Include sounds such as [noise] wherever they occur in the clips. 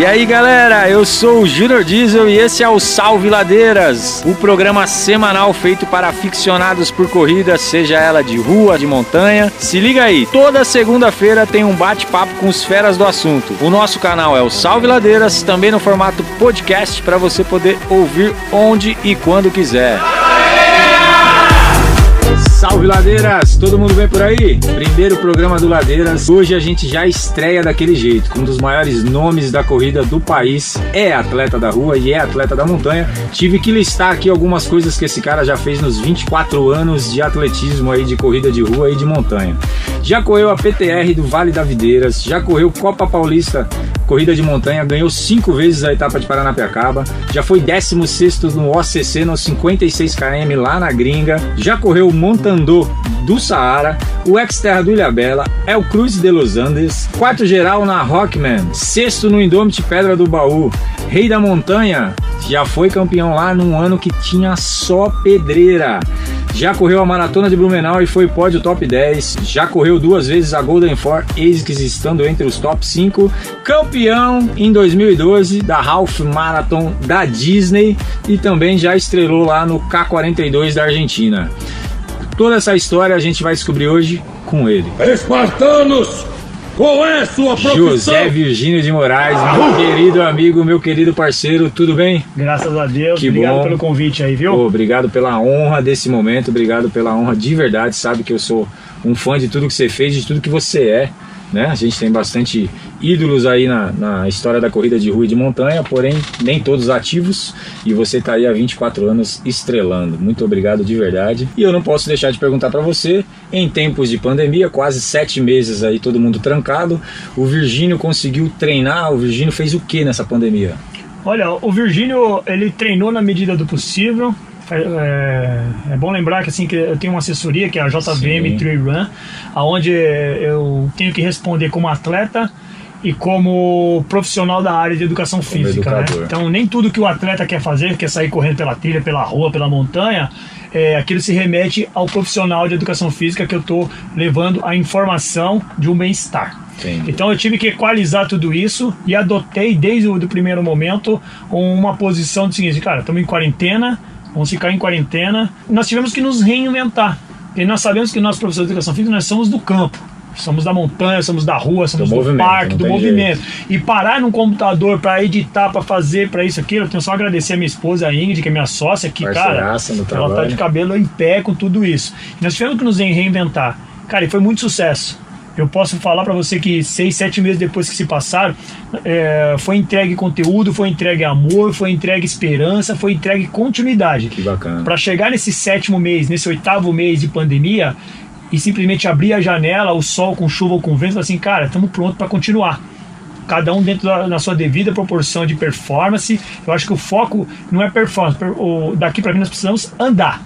E aí galera, eu sou o Junior Diesel e esse é o Salve Ladeiras, o programa semanal feito para aficionados por corrida, seja ela de rua, de montanha. Se liga aí, toda segunda-feira tem um bate-papo com os feras do assunto. O nosso canal é o Salve Ladeiras, também no formato podcast para você poder ouvir onde e quando quiser. Salve Ladeiras! Todo mundo bem por aí? Primeiro programa do Ladeiras. Hoje a gente já estreia daquele jeito, um dos maiores nomes da corrida do país. É atleta da rua e é atleta da montanha. Tive que listar aqui algumas coisas que esse cara já fez nos 24 anos de atletismo aí de corrida de rua e de montanha. Já correu a PTR do Vale da Videiras, já correu Copa Paulista corrida de montanha, ganhou cinco vezes a etapa de Paranapiacaba, já foi 16 no OCC nos 56 km lá na gringa, já correu o Montandô do Saara, o Xterra do Ilhabela, é o Cruz de Los Andes, quarto geral na Rockman, sexto no Indomit Pedra do Baú, Rei da Montanha, já foi campeão lá num ano que tinha só pedreira. Já correu a maratona de Blumenau e foi pódio top 10. Já correu duas vezes a Golden Four ASICS estando entre os top 5. Campeão em 2012 da Half Marathon da Disney e também já estrelou lá no K42 da Argentina. Toda essa história a gente vai descobrir hoje com ele. Espartanos! Qual é a sua profissão? José Virgínio de Moraes, meu querido amigo, meu querido parceiro, tudo bem? Graças a Deus, Que obrigado bom. pelo convite aí, viu? Pô, obrigado pela honra desse momento, obrigado pela honra de verdade. Sabe que eu sou um fã de tudo que você fez, de tudo que você é. Né? A gente tem bastante ídolos aí na, na história da corrida de rua e de montanha, porém nem todos ativos. E você está aí há 24 anos estrelando. Muito obrigado de verdade. E eu não posso deixar de perguntar para você, em tempos de pandemia, quase sete meses aí todo mundo trancado, o Virgínio conseguiu treinar. O Virgínio fez o que nessa pandemia? Olha, o Virgínio, ele treinou na medida do possível. É, é bom lembrar que assim que eu tenho uma assessoria que é a JVM. Trail Run, aonde eu tenho que responder como atleta e como profissional da área de educação física. Né? Então nem tudo que o atleta quer fazer, quer sair correndo pela trilha, pela rua, pela montanha, é, aquilo se remete ao profissional de educação física que eu estou levando a informação de um bem-estar. Então eu tive que equalizar tudo isso e adotei desde o do primeiro momento uma posição de seguinte, cara, estamos em quarentena, vamos ficar em quarentena. Nós tivemos que nos reinventar. Porque nós sabemos que nós professores de educação física nós somos do campo. Somos da montanha, somos da rua, somos do, movimento, parque, do movimento. E parar num computador para editar, para fazer, para isso, aquilo, eu tenho só a agradecer a minha esposa, a Ingrid, que é minha sócia, que, cara, Parceiraça no ela tá de cabelo em pé com tudo isso. E nós tivemos que nos reinventar. Cara, e foi muito sucesso. Eu posso falar para você que seis, sete meses depois que se passaram, é, foi entregue conteúdo, foi entregue amor, foi entregue esperança, foi entregue continuidade. Que bacana. Para chegar nesse sétimo mês, nesse oitavo mês de pandemia e simplesmente abrir a janela, o sol com chuva ou com vento, falar assim, cara, estamos prontos para continuar. Cada um dentro da na sua devida proporção de performance. Eu acho que o foco não é performance. per- o- daqui para frente nós precisamos andar.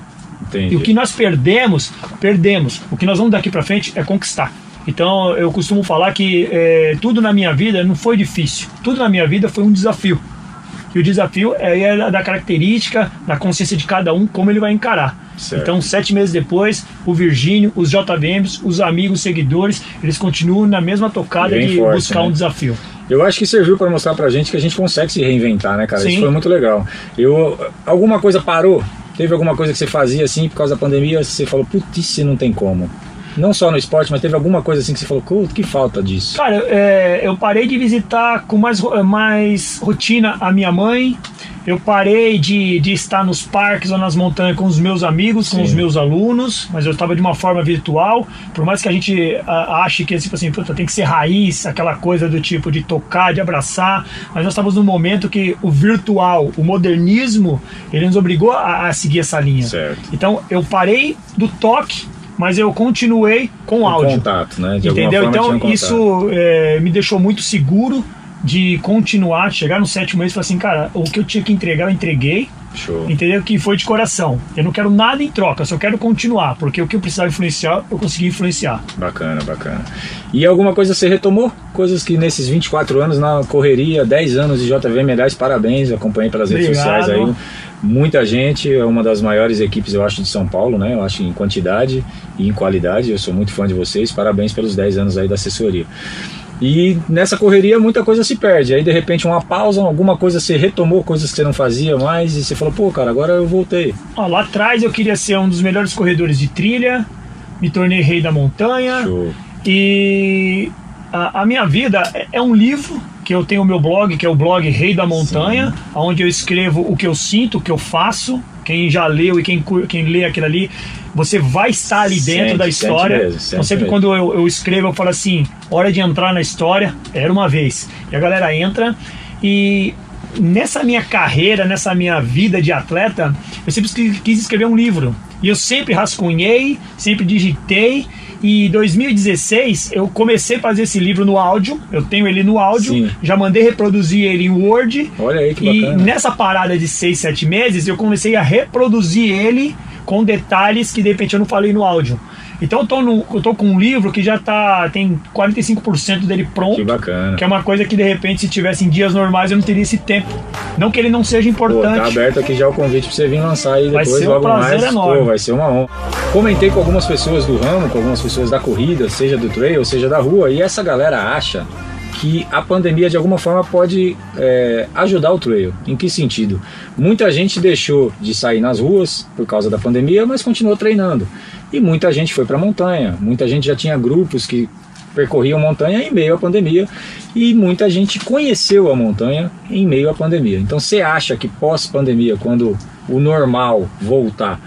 Entendi. E o que nós perdemos, perdemos. O que nós vamos daqui para frente é conquistar. Então eu costumo falar que é, tudo na minha vida não foi difícil. Tudo na minha vida foi um desafio. E o desafio é, é da característica, da consciência de cada um, como ele vai encarar. Certo. Então, sete meses depois, o Virgínio, os JVMs, os amigos, os seguidores, eles continuam na mesma tocada Bem de forte, buscar né? um desafio. Eu acho que serviu para mostrar pra gente que a gente consegue se reinventar, né, cara? Sim. Isso foi muito legal. Eu, alguma coisa parou? Teve alguma coisa que você fazia assim por causa da pandemia? Você falou, putz, não tem como. Não só no esporte, mas teve alguma coisa assim que você falou, "Pô, que falta disso. Cara, é, eu parei de visitar com mais, mais rotina a minha mãe. Eu parei de, de estar nos parques ou nas montanhas com os meus amigos, com Sim. os meus alunos, mas eu estava de uma forma virtual. Por mais que a gente ah, ache que tipo assim, tem que ser raiz, aquela coisa do tipo de tocar, de abraçar, mas nós estávamos num momento que o virtual, o modernismo, ele nos obrigou a, a seguir essa linha. Certo. Então eu parei do toque, mas eu continuei com Com áudio. contato, né? De Entendeu? um Então isso é, me deixou muito seguro de continuar, chegar no sétimo mês e falar assim, cara, o que eu tinha que entregar, eu entreguei. Show. Entendeu? Que foi de coração. Eu não quero nada em troca, eu só quero continuar, porque o que eu precisava influenciar, eu consegui influenciar. Bacana, bacana. E alguma coisa você retomou? Coisas que nesses 24 anos na correria, 10 anos de JVM, aliás, parabéns, acompanhei pelas redes Obrigado. sociais aí. Muita gente, é uma das maiores equipes, eu acho, de São Paulo, né? Eu acho em quantidade e em qualidade. Eu sou muito fã de vocês. Parabéns pelos 10 anos aí da assessoria. E nessa correria muita coisa se perde. Aí de repente uma pausa, alguma coisa você retomou, coisas que você não fazia mais, e você falou, pô, cara, agora eu voltei. Ó, lá atrás eu queria ser um dos melhores corredores de trilha, me tornei rei da montanha. Show. E a, a minha vida é, é um livro que eu tenho o meu blog, que é o blog Rei da Montanha, onde eu escrevo o que eu sinto, o que eu faço. Quem já leu e quem, quem lê aquilo ali, você vai estar ali dentro Sente, da sente história. mesmo, então sente sempre mesmo. quando eu, eu escrevo, eu falo assim, hora de entrar na história, era uma vez. E a galera entra e nessa minha carreira, nessa minha vida de atleta, eu sempre quis escrever um livro. E eu sempre rascunhei, sempre digitei. E em 2016 eu comecei a fazer esse livro no áudio. Eu tenho ele no áudio, Sim. já mandei reproduzir ele em Word. Olha aí que E bacana. nessa parada de 6, 7 meses, eu comecei a reproduzir ele com detalhes que de repente eu não falei no áudio. Então eu tô, no, eu tô com um livro que já tá tem 45% dele pronto. Que bacana. Que é uma coisa que de repente, se tivesse em dias normais, eu não teria esse tempo. Não que ele não seja Pô, importante. tá aberto aqui já o convite pra você vir lançar aí Vai depois, ser um logo prazer mais. enorme. Pô, vai ser uma honra. Comentei com algumas pessoas do ramo, com algumas pessoas da corrida, seja do trail, seja da rua, e essa galera acha que a pandemia de alguma forma pode é, ajudar o trail. Em que sentido? Muita gente deixou de sair nas ruas por causa da pandemia, mas continuou treinando. E muita gente foi para montanha. Muita gente já tinha grupos que percorriam montanha em meio à pandemia e muita gente conheceu a montanha em meio à pandemia. Então você acha que pós-pandemia, quando o normal voltar,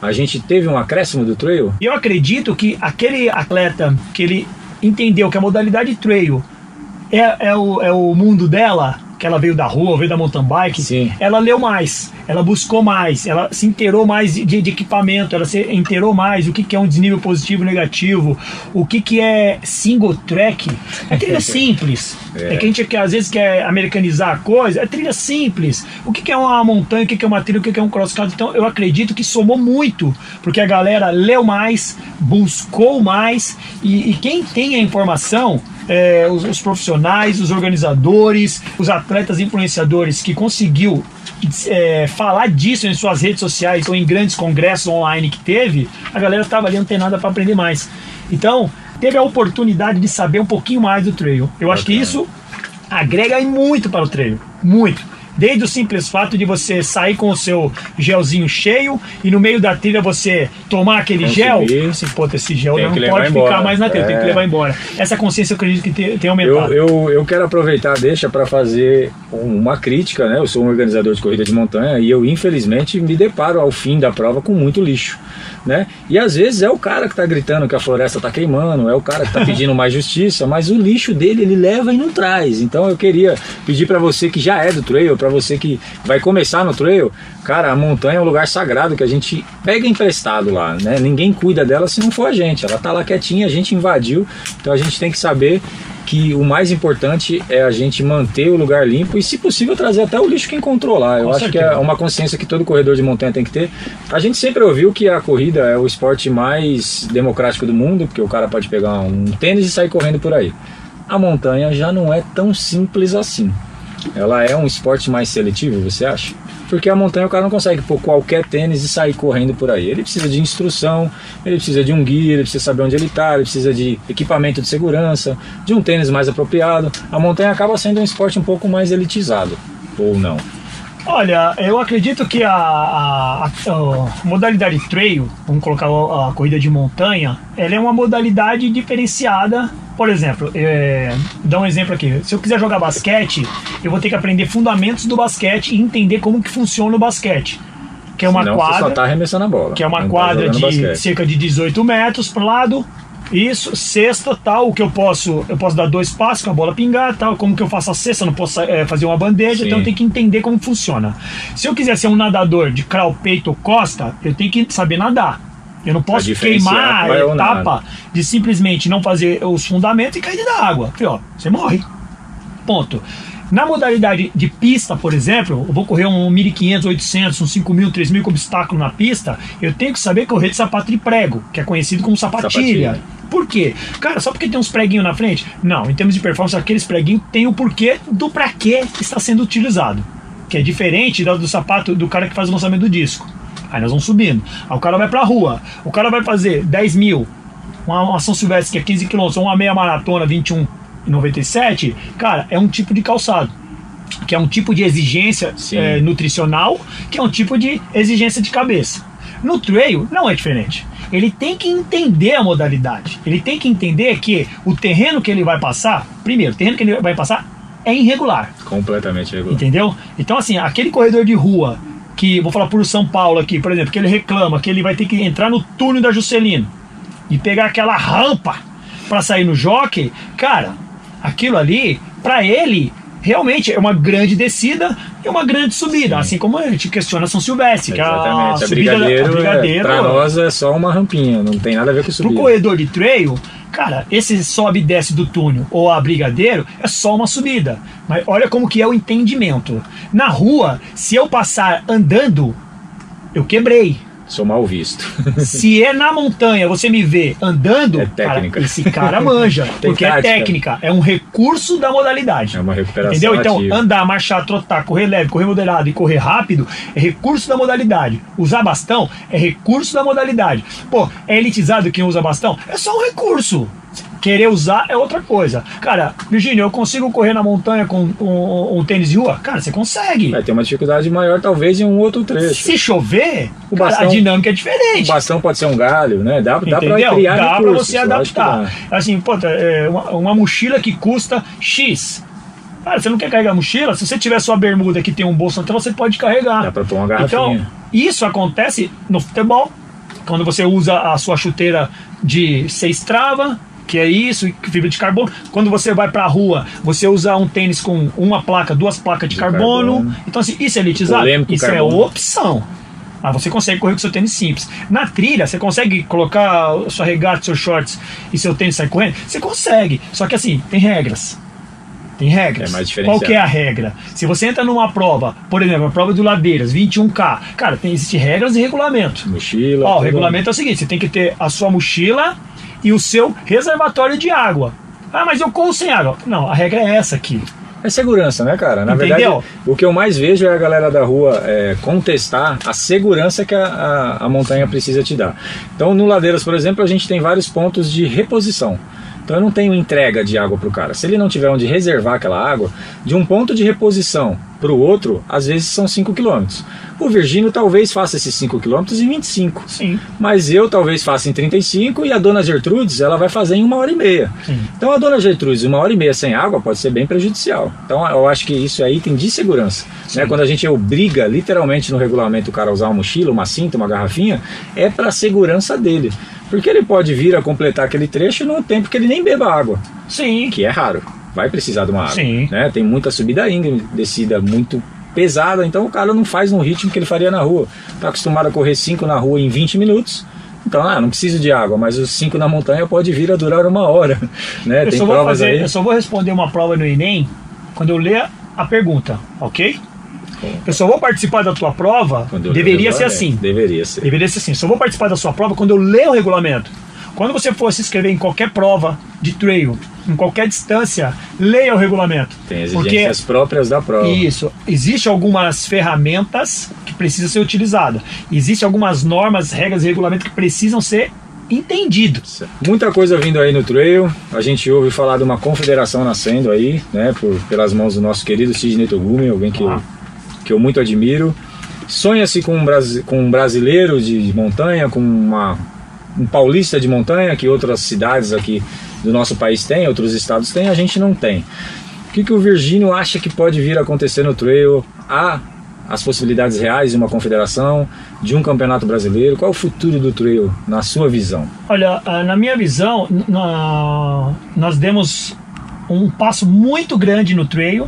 a gente teve um acréscimo do trail? Eu acredito que aquele atleta que ele entendeu que a modalidade trail é, é, o, é o mundo dela, que ela veio da rua, veio da mountain bike, Sim. ela leu mais, ela buscou mais, ela se inteirou mais de, de equipamento, ela se inteirou mais o que, que é um desnível positivo e negativo, o que, que é single track. É trilha [laughs] simples. É. É. que a gente às vezes quer americanizar a coisa, é trilha simples. O que, que é uma montanha, o que, que é uma trilha, o que, que é um cross country. Então eu acredito que somou muito, porque a galera leu mais, buscou mais, e, e quem tem a informação é, os, os profissionais, os organizadores, os atletas influenciadores que conseguiu é, falar disso em suas redes sociais ou em grandes congressos online que teve, a galera estava ali antenada para aprender mais. Então, teve a oportunidade de saber um pouquinho mais do trail. Eu acho que isso agrega muito para o trail, muito. Desde o simples fato de você sair com o seu gelzinho cheio e no meio da trilha você tomar aquele gel, Consumir. assim, pô, esse gel Tem não pode embora. ficar mais na trilha, tem que É. levar embora. Essa consciência eu acredito que tem, tem Eu, aumentado. eu, eu quero aproveitar, deixa para fazer uma crítica, né? Eu sou um organizador de corrida de montanha e eu, infelizmente, me deparo ao fim da prova com muito lixo, né? E às vezes é o cara que tá gritando que a floresta tá queimando, é o cara que tá [laughs] pedindo mais justiça, mas o lixo dele ele leva e não traz. Então eu queria pedir para você que já é do trail, para você que vai começar no trail, cara, a montanha é um lugar sagrado que a gente pega emprestado lá, né? Ninguém cuida dela se não for a gente. Ela tá lá quietinha, a gente invadiu, então a gente tem que saber que o mais importante é a gente manter o lugar limpo e, se possível, trazer até o lixo que encontrou lá. Eu Com acho que certeza. é uma consciência que todo corredor de montanha tem que ter. A gente sempre ouviu que a corrida é o esporte mais democrático do mundo, porque o cara pode pegar um tênis e sair correndo por aí. A montanha já não é tão simples assim. Ela é um esporte mais seletivo, você acha? Porque a montanha o cara não consegue pôr qualquer tênis e sair correndo por aí. Ele precisa de instrução, ele precisa de um guia, ele precisa saber onde ele está, ele precisa de equipamento de segurança, de um tênis mais apropriado. A montanha acaba sendo um esporte um pouco mais elitizado, ou não? Olha, eu acredito que a, a- a- modalidade trail, vamos colocar a, a corrida de montanha, ela é uma modalidade diferenciada. Por exemplo, é, dar um exemplo aqui. Se eu quiser jogar basquete, eu vou ter que aprender fundamentos do basquete e entender como que funciona o basquete. Que é uma Senão você quadra só tá arremessando a bola. que é uma não tá quadra jogando de basquete. cerca de 18 metros para lado. Isso, cesta, tal, o que eu posso, eu posso dar dois passos com a bola pingar, tal, como que eu faço a cesta, eu não posso eh, fazer uma bandeja, Sim. então eu tenho que entender como funciona. Se eu quiser ser um nadador de crawl, peito ou costa, eu tenho que saber nadar. Eu não posso queimar é a etapa de simplesmente não fazer os fundamentos e cair dentro da água. Ó, você morre. Ponto. Na modalidade de pista, por exemplo, eu vou correr um 1.500, 800, um 5.000, 3.000 com obstáculo na pista, eu tenho que saber correr de sapato de prego, que é conhecido como sapatilha. Sapatilha. Por quê? Cara, só porque tem uns preguinhos na frente? Não, em termos de performance, aqueles preguinhos têm o porquê do pra que está sendo utilizado. Que é diferente do, do sapato do cara que faz o lançamento do disco. Aí nós vamos subindo. Aí o cara vai pra rua. O cara vai fazer 10 mil, uma, uma São Silvestre que é 15 km, ou uma meia maratona, 21 97, cara, é um tipo de calçado. Que é um tipo de exigência é, nutricional, que é um tipo de exigência de cabeça. No trail não é diferente. Ele tem que entender a modalidade. Ele tem que entender que o terreno que ele vai passar, primeiro, o terreno que ele vai passar é irregular. Completamente regular. Entendeu? Então, assim, aquele corredor de rua, que vou falar por São Paulo aqui, por exemplo, que ele reclama que ele vai ter que entrar no túnel da Juscelino e pegar aquela rampa para sair no jockey, cara, aquilo ali, para ele, realmente é uma grande descida e uma grande subida. Assim como a gente questiona São Silvestre, que é a Exatamente. A subida da- brigadeiro, a brigadeiro é, nós é só uma rampinha, não tem nada a ver com Pro subida. corredor de trail, cara, esse sobe e desce do túnel ou a brigadeiro é só uma subida. Mas olha como que é o entendimento. Na rua, se eu passar andando, eu quebrei. Sou mal visto. [laughs] Se é na montanha, você me vê andando, É técnica. cara, esse cara manja. [laughs] Porque tática. é técnica, é um recurso da modalidade. É uma recuperação Entendeu? Então, ativa. andar, marchar, trotar, correr leve, correr moderado e correr rápido é recurso da modalidade. Usar bastão é recurso da modalidade. Pô, é elitizado quem usa bastão? É só um recurso. Querer usar é outra coisa. Cara, Virgínia, eu consigo correr na montanha com um, um tênis de rua? Cara, você consegue. Vai ter uma dificuldade maior, talvez, em um outro trecho. Se chover, O cara, bastão- a dinâmica é O diferente. bastão pode ser um galho, né? Dá, dá pra criar Dá pra recursos, você acho que adaptar. Assim, pô, é, uma, uma mochila que custa X. Cara, você não quer carregar a mochila? Se você tiver sua bermuda que tem um bolso tela, você pode carregar. Dá pra pôr uma garrafinha. Então, isso acontece no futebol, quando você usa a sua chuteira de seis trava, que é isso, e fibra de carbono. Quando você vai pra rua, você usa um tênis com uma placa, duas placas de, De carbono. carbono. Então, assim, isso é elitizado? Polêmico Isso carbono. é opção. Mas você consegue correr com seu tênis simples. Na trilha, você consegue colocar sua regata, seus shorts e seu tênis sair correndo? Você consegue. Só que assim, tem regras. Tem regras. É mais Qual que é a regra? Se você entra numa prova, por exemplo, a prova do Ladeiras, 21K, cara, tem existem regras e regulamento. Mochila. Ó, o regulamento é o seguinte: você tem que ter a sua mochila e o seu reservatório de água. Ah, mas eu corro sem água. Não, a regra é essa aqui. É segurança, né, cara? Na Entendeu? verdade, o que eu mais vejo é a galera da rua é, contestar a segurança que a, a, a montanha precisa te dar. Então, no Ladeiras, por exemplo, a gente tem vários pontos de reposição. Então, eu não tenho entrega de água para o cara. Se ele não tiver onde reservar aquela água, de um ponto de reposição para o outro, às vezes são 5 km. O Virgínio talvez faça esses 5 km em 25. Sim. Mas eu talvez faça em 35 e a dona Gertrudes ela vai fazer em uma hora e meia. Sim. Então a dona Gertrudes, uma hora e meia sem água pode ser bem prejudicial. Então eu acho que isso é item de segurança. Né? Quando a gente obriga literalmente no regulamento o cara a usar uma mochila, uma cinta, uma garrafinha, é para a segurança dele. Porque ele pode vir a completar aquele trecho num tempo que ele nem beba água, Sim. que é raro. Vai precisar de uma água. Sim. Né? Tem muita subida íngreme, descida muito pesada, então o cara não faz no ritmo que ele faria na rua. Tá acostumado a correr 5 na rua em 20 minutos. Então, ah, não preciso de água, mas os 5 na montanha pode vir a durar uma hora. [laughs] Né? Eu Tem só, vou provas fazer, aí. eu só vou responder uma prova no Enem quando eu ler a pergunta, ok? Eu só vou participar da tua prova, deveria ser assim. Deveria ser. Deveria ser assim. Só vou participar da sua prova quando eu ler o regulamento. Quando você for se inscrever em qualquer prova de trail, em qualquer distância, leia o regulamento. Tem Porque exigências próprias da prova. isso, existe algumas ferramentas que precisam ser utilizadas. Existem algumas normas, regras e regulamentos que precisam ser entendidos. Muita coisa vindo aí no trail. A gente ouve falar de uma confederação nascendo aí, né? Por, pelas mãos do nosso querido Sidney Togumi, alguém que, Ah. eu, que eu muito admiro. Sonha-se com, um com um brasileiro de montanha, com uma, um paulista de montanha, que outras cidades aqui do nosso país têm, outros estados têm, a gente não tem. O que, que o Virgínio acha que pode vir a acontecer no trail? Há as possibilidades reais de uma confederação, de um campeonato brasileiro? Qual é o futuro do trail, na sua visão? Olha, ah, na minha visão, nós demos um passo muito grande no trail,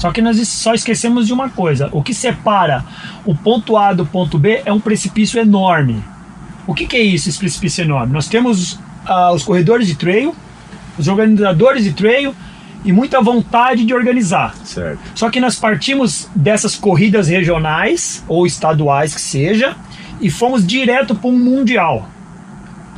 só que nós só esquecemos de uma coisa: o que separa o ponto A do ponto B é um precipício enorme. O que, que é isso, esse precipício enorme? Nós temos ah, os corredores de trail, os organizadores de trail e muita vontade de organizar. Certo. Só que nós partimos dessas corridas regionais ou estaduais que seja e fomos direto para um mundial.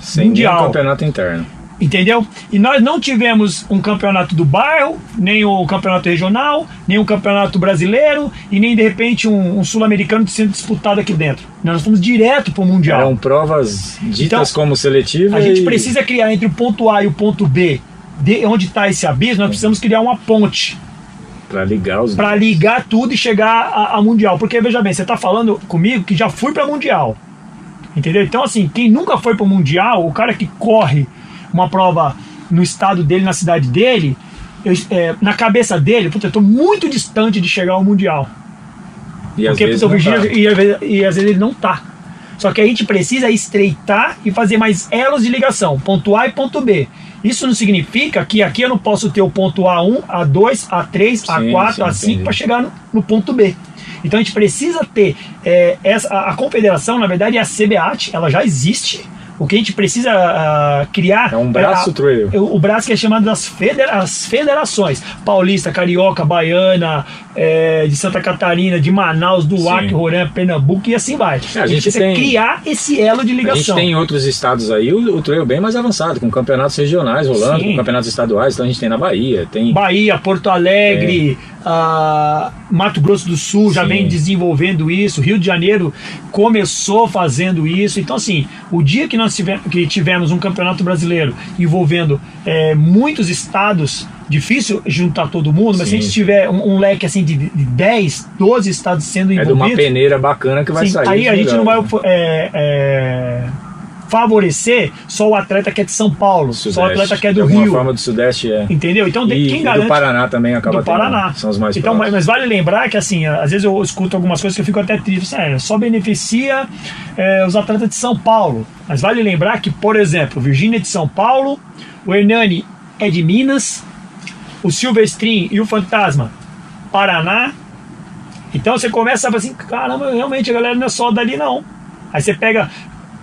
Sem Mundial. campeonato interno. Entendeu? E nós não tivemos um campeonato do bairro, nem o campeonato regional, nem um campeonato brasileiro e nem de repente um, um sul-americano sendo disputado aqui dentro. Nós fomos direto para o mundial. Eram provas ditas Então, como seletiva. A gente e- precisa criar entre o ponto A e o ponto B de onde está esse abismo, nós precisamos criar uma ponte Pra ligar os. para ligar tudo e chegar a, a mundial. Porque veja bem, você está falando comigo que já fui para mundial, entendeu? Então assim, quem nunca foi para mundial, o cara que corre uma prova no estado dele, na cidade dele, eu- é, na cabeça dele, puta, eu tô muito distante de chegar ao mundial. E às Porque puta, Virgínia, tá. e, às e às vezes ele não tá. Só que a gente precisa estreitar e fazer mais elos de ligação, ponto A e ponto B. Isso não significa que aqui eu não posso ter o ponto A1, A2, A3, Sim, A4, sim, A5 entendi. para chegar no, no ponto B. Então a gente precisa ter é, essa, a, a confederação, na verdade, é a CBAT, ela já existe. O que a gente precisa ah, criar É um braço trail. o, o braço que é chamado das federa as federações paulista, carioca, baiana, é, de Santa Catarina, de Manaus, do. Acre, Roraima, Pernambuco e assim vai. É, a a gente gente precisa tem- criar esse elo de A gente ligação. tem em outros estados aí o, o trail bem mais avançado, com campeonatos regionais rolando, Sim. com campeonatos estaduais, então a gente tem na Bahia, tem. Bahia, Porto Alegre, ah, Mato Grosso do Sul já É. Sim. vem desenvolvendo isso, Rio de Janeiro começou fazendo isso. Então, assim, o dia que nós tive- que tivemos um campeonato brasileiro envolvendo eh, muitos estados, difícil juntar todo mundo, mas se a Sim, gente sim. tiver um, um leque assim de, de 10, 12 estados sendo É de uma envolvidos, peneira bacana que vai sim, sair. aí a de gente não vai é, é, favorecer só o atleta que é de São Paulo, só o Sudeste. atleta que é do Rio. forma do Sudeste é. Entendeu? Então, E, quem e garante do Paraná também acaba do tendo, Paraná. São os mais então, mas, mas vale lembrar que assim, às vezes eu escuto algumas coisas que eu fico até triste. Sério, só beneficia é, os atletas de São Paulo. Mas vale lembrar que, por exemplo, Virgínia é de São Paulo, o Hernani é de Minas, o Silvestrin e o Fantasma, Paraná. Então você começa a falar assim, caramba, realmente a galera não é só dali não. Aí você pega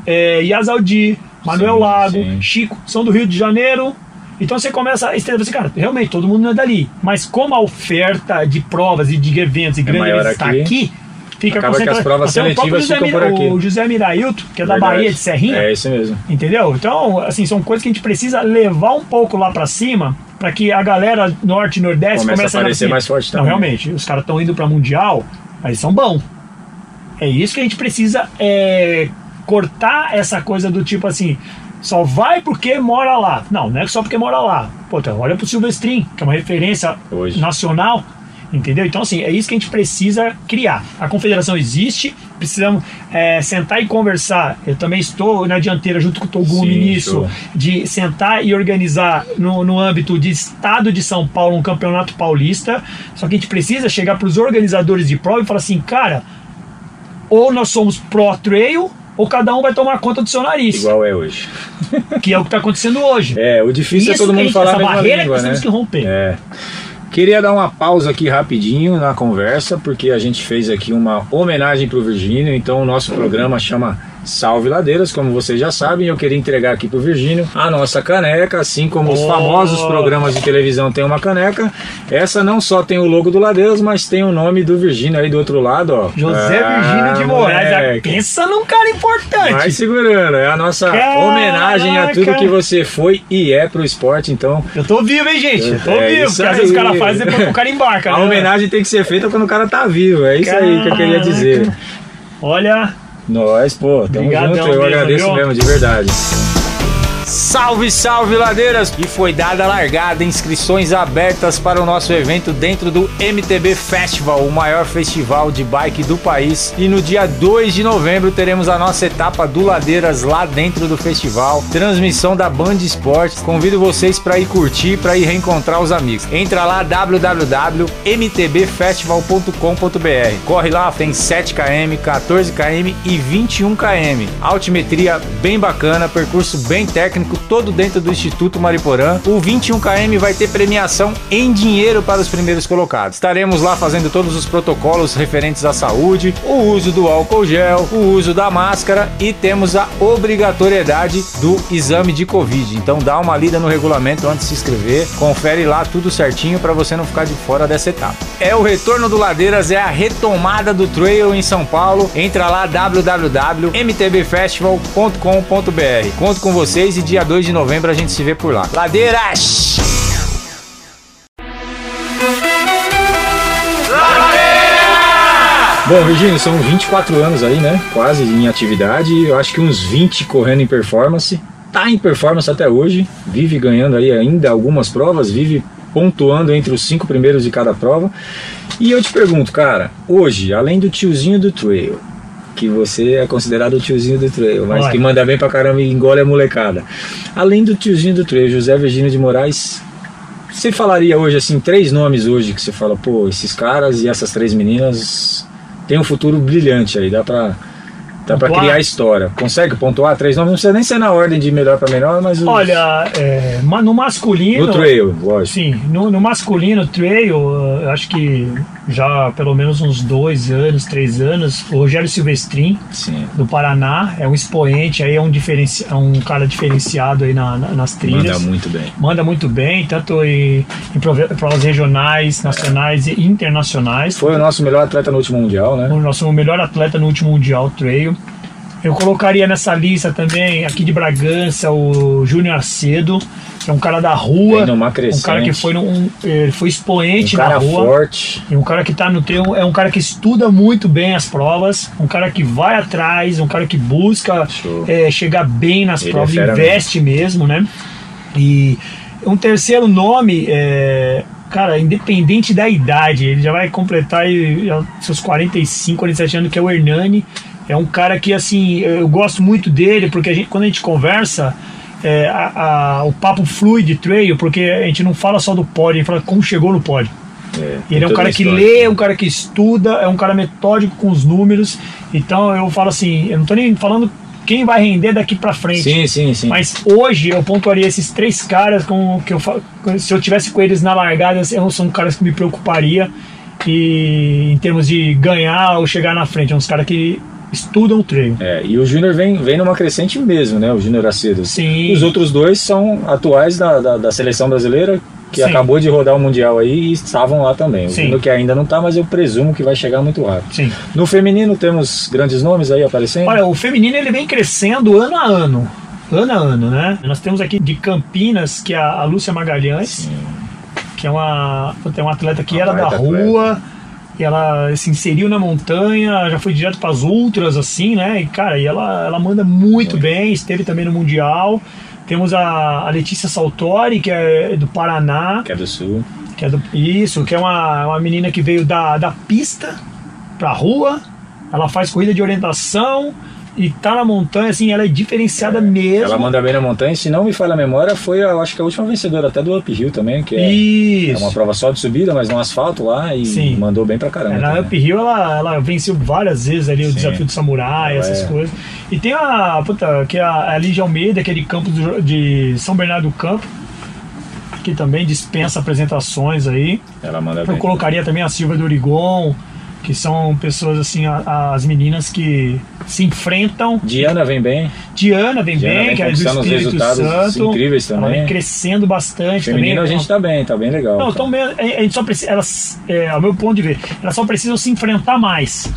é, Yazaldi, Manuel Sim, Lago, sim. Chico, são do Rio de Janeiro. Então você começa a estender assim, cara, realmente todo mundo não é dali. Mas como a oferta de provas e de eventos e grandes É maior eventos está aqui, aqui, fica acaba que as provas Até seletivas José ficam por aqui. O José Mirailton, que é da Verdade. Bahia, de Serrinha, É isso mesmo. Entendeu? Então, assim, são coisas que a gente precisa levar um pouco lá pra cima para que a galera norte e nordeste Começa a comece aparecer assim, mais forte Não, também. realmente, os caras estão indo pra mundial, mas são bons. É isso que a gente precisa é, cortar essa coisa do tipo assim, só vai porque mora lá. Não, não é só porque mora lá. Pô, então olha pro Silvestrin, que é uma referência Hoje. nacional. Entendeu? Então, assim, é isso que a gente precisa criar. A confederação existe, precisamos é, sentar e conversar. Eu também estou na dianteira, junto com o Togumi Sim, nisso, show. de sentar e organizar no, no âmbito de estado de São Paulo um campeonato paulista. Só que a gente precisa chegar para os organizadores de prova e falar assim, cara, ou nós somos pró-trail, ou cada um vai tomar conta do seu nariz, Igual é hoje. que é o que está acontecendo hoje. É, o difícil Isso é todo que mundo falar a essa mesma barreira que língua, nós né? temos que romper. É. Queria dar uma pausa aqui rapidinho na conversa, porque a gente fez aqui uma homenagem pro Virgínio, então o nosso programa chama Salve Ladeiras, como vocês já sabem, eu queria entregar aqui pro Virgínio a nossa caneca, assim como os Oh. famosos programas de televisão têm uma caneca. Essa não só tem o logo do Ladeiras, mas tem o nome do Virgínio aí do outro lado, ó. José Ah, Virgínio de Moraes, pensa num cara importante. Vai segurando, é a nossa Caraca! homenagem a tudo que você foi e é pro esporte, então Eu tô vivo, hein, gente? Eu tô É vivo, porque às vezes o cara faz e depois o cara embarca. a né? homenagem tem que ser feita quando o cara tá vivo, é isso aí que eu queria Caraca. dizer. Olha, Nós, pô, tamo Obrigadão junto, eu mesmo, agradeço viu? mesmo, de verdade. Salve, salve, ladeiras! E foi dada a largada, inscrições abertas para o nosso evento dentro do MTB Festival, o maior festival de bike do país. E no dia 2 de novembro teremos a nossa etapa do Ladeiras lá dentro do festival, transmissão da Band Esportes. Convido vocês para ir curtir, para ir reencontrar os amigos. Entra lá www.mtbfestival.com.br. Corre lá, tem 7 km, 14 km e 21 km. Altimetria bem bacana, percurso bem técnico, todo dentro do Instituto Mariporã. O 21 km vai ter premiação em dinheiro para os primeiros colocados. Estaremos lá fazendo todos os protocolos referentes à saúde, o uso do álcool gel, o uso da máscara e temos a obrigatoriedade do exame de Covid. Então dá uma lida no regulamento antes de se inscrever, confere lá tudo certinho para você não ficar de fora dessa etapa. É o retorno do Ladeiras, é a retomada do trail em São Paulo. Entra lá www.mtbfestival.com.br. Conto com vocês e dia 2 de novembro a gente se vê por lá. Ladeiras! Bom, Virgínio, são 24 anos aí, né? Quase em atividade. Eu acho que uns 20 correndo em performance. tá em performance até hoje, vive ganhando aí ainda algumas provas, vive pontuando entre os cinco primeiros de cada prova. E eu te pergunto, cara, hoje, além do tiozinho do trail, que você é considerado o tiozinho do trail, mas Olha. que manda bem pra caramba e engole a molecada. Além do tiozinho do trail, José Virgínio de Moraes, você falaria hoje assim três nomes hoje que você fala, pô, esses caras e essas três meninas têm um futuro brilhante aí, dá pra dá pra Pontuar? criar história. Consegue pontuar três nomes? Não precisa nem ser na ordem de melhor pra melhor, mas os- Olha, é, no masculino. no trail, lógico. Sim, no, no masculino trail, eu acho que já pelo menos uns dois anos, três anos, o Rogério Silvestrin, Sim. do Paraná, é um expoente, aí é um, diferenci, é um cara diferenciado aí na- na- nas trilhas. Manda muito bem. Manda muito bem, tanto em, em provas regionais, nacionais e internacionais. Foi o nosso melhor atleta no último mundial, né? o nosso melhor atleta no último Mundial Trail. Eu colocaria nessa lista também, aqui de Bragança, o Júnior Acedo, que é um cara da rua. Numa Um cara que foi, num, ele foi Um expoente na cara rua. forte. E um cara que tá no trail, é um cara que estuda muito bem as provas, um cara que vai atrás, um cara que busca é, chegar bem nas Ele é provas, fera investe mesmo, né? E um terceiro nome, é, cara, independente da idade, ele já vai completar seus 45, 47 anos, que é o Hernani. É um cara que, assim, eu gosto muito dele, porque a gente, quando a gente conversa, é, a- a- o papo flui de trail, porque a gente não fala só do pódio, a gente fala como chegou no pódio. É, E ele é um cara que lê, é um cara que estuda, é um cara metódico com os números. Então eu falo assim, eu não tô nem falando quem vai render daqui pra frente. Sim, sim, sim. Mas hoje eu pontuaria esses três caras com que eu se eu tivesse com eles na largada, eu- são caras que me preocuparia e em termos de ganhar ou chegar na frente, são uns caras que estudam o treino. É, e o Júnior vem, vem numa crescente mesmo, né? O Júnior Acedo. Sim. Os outros dois são atuais da, da, da seleção brasileira, que Sim. acabou de rodar o Mundial aí e estavam lá também. O Sim. Júnior que ainda não tá, mas eu presumo que vai chegar muito rápido. Sim. No feminino temos grandes nomes aí aparecendo. Olha, o feminino ele vem crescendo ano a ano. Ano a ano, né? Nós temos aqui de Campinas, que é a Lúcia Magalhães, que é uma, é uma atleta que Uma era da rua, e ela se inseriu na montanha, já foi direto para as ultras, assim, né? E, cara, e ela, ela manda muito bem, esteve também no Mundial. Temos a, a Letícia Saltori, que é do Paraná, que é do Sul. que é do, isso, que é uma, uma menina que veio da, da pista pra rua, ela faz corrida de orientação e tá na montanha, assim, ela é diferenciada mesmo. Ela manda bem na montanha, se não me falha a memória, foi, eu acho que a última vencedora até do Uphill também, que é, é uma prova só de subida, mas no asfalto lá e Sim. mandou bem pra caramba. É, na. Uphill ela, ela venceu várias vezes ali o Sim. desafio do samurai, Ela essas é. coisas. E tem a, puta, que é a, a Lígia Almeida, que é de Campos do- de São Bernardo do Campo, que também dispensa apresentações aí. Ela manda Eu bem. colocaria também a Silvia do Origon, que são pessoas assim, a- as meninas que se enfrentam. Diana vem bem. Diana vem Diana bem, vem que é do Espírito Santo. incríveis Ela também. vem crescendo bastante Feminino também. a gente tá bem, tá bem legal. Não, então a gente só precisa, elas, é, ao meu ponto de ver, elas só precisam se enfrentar mais.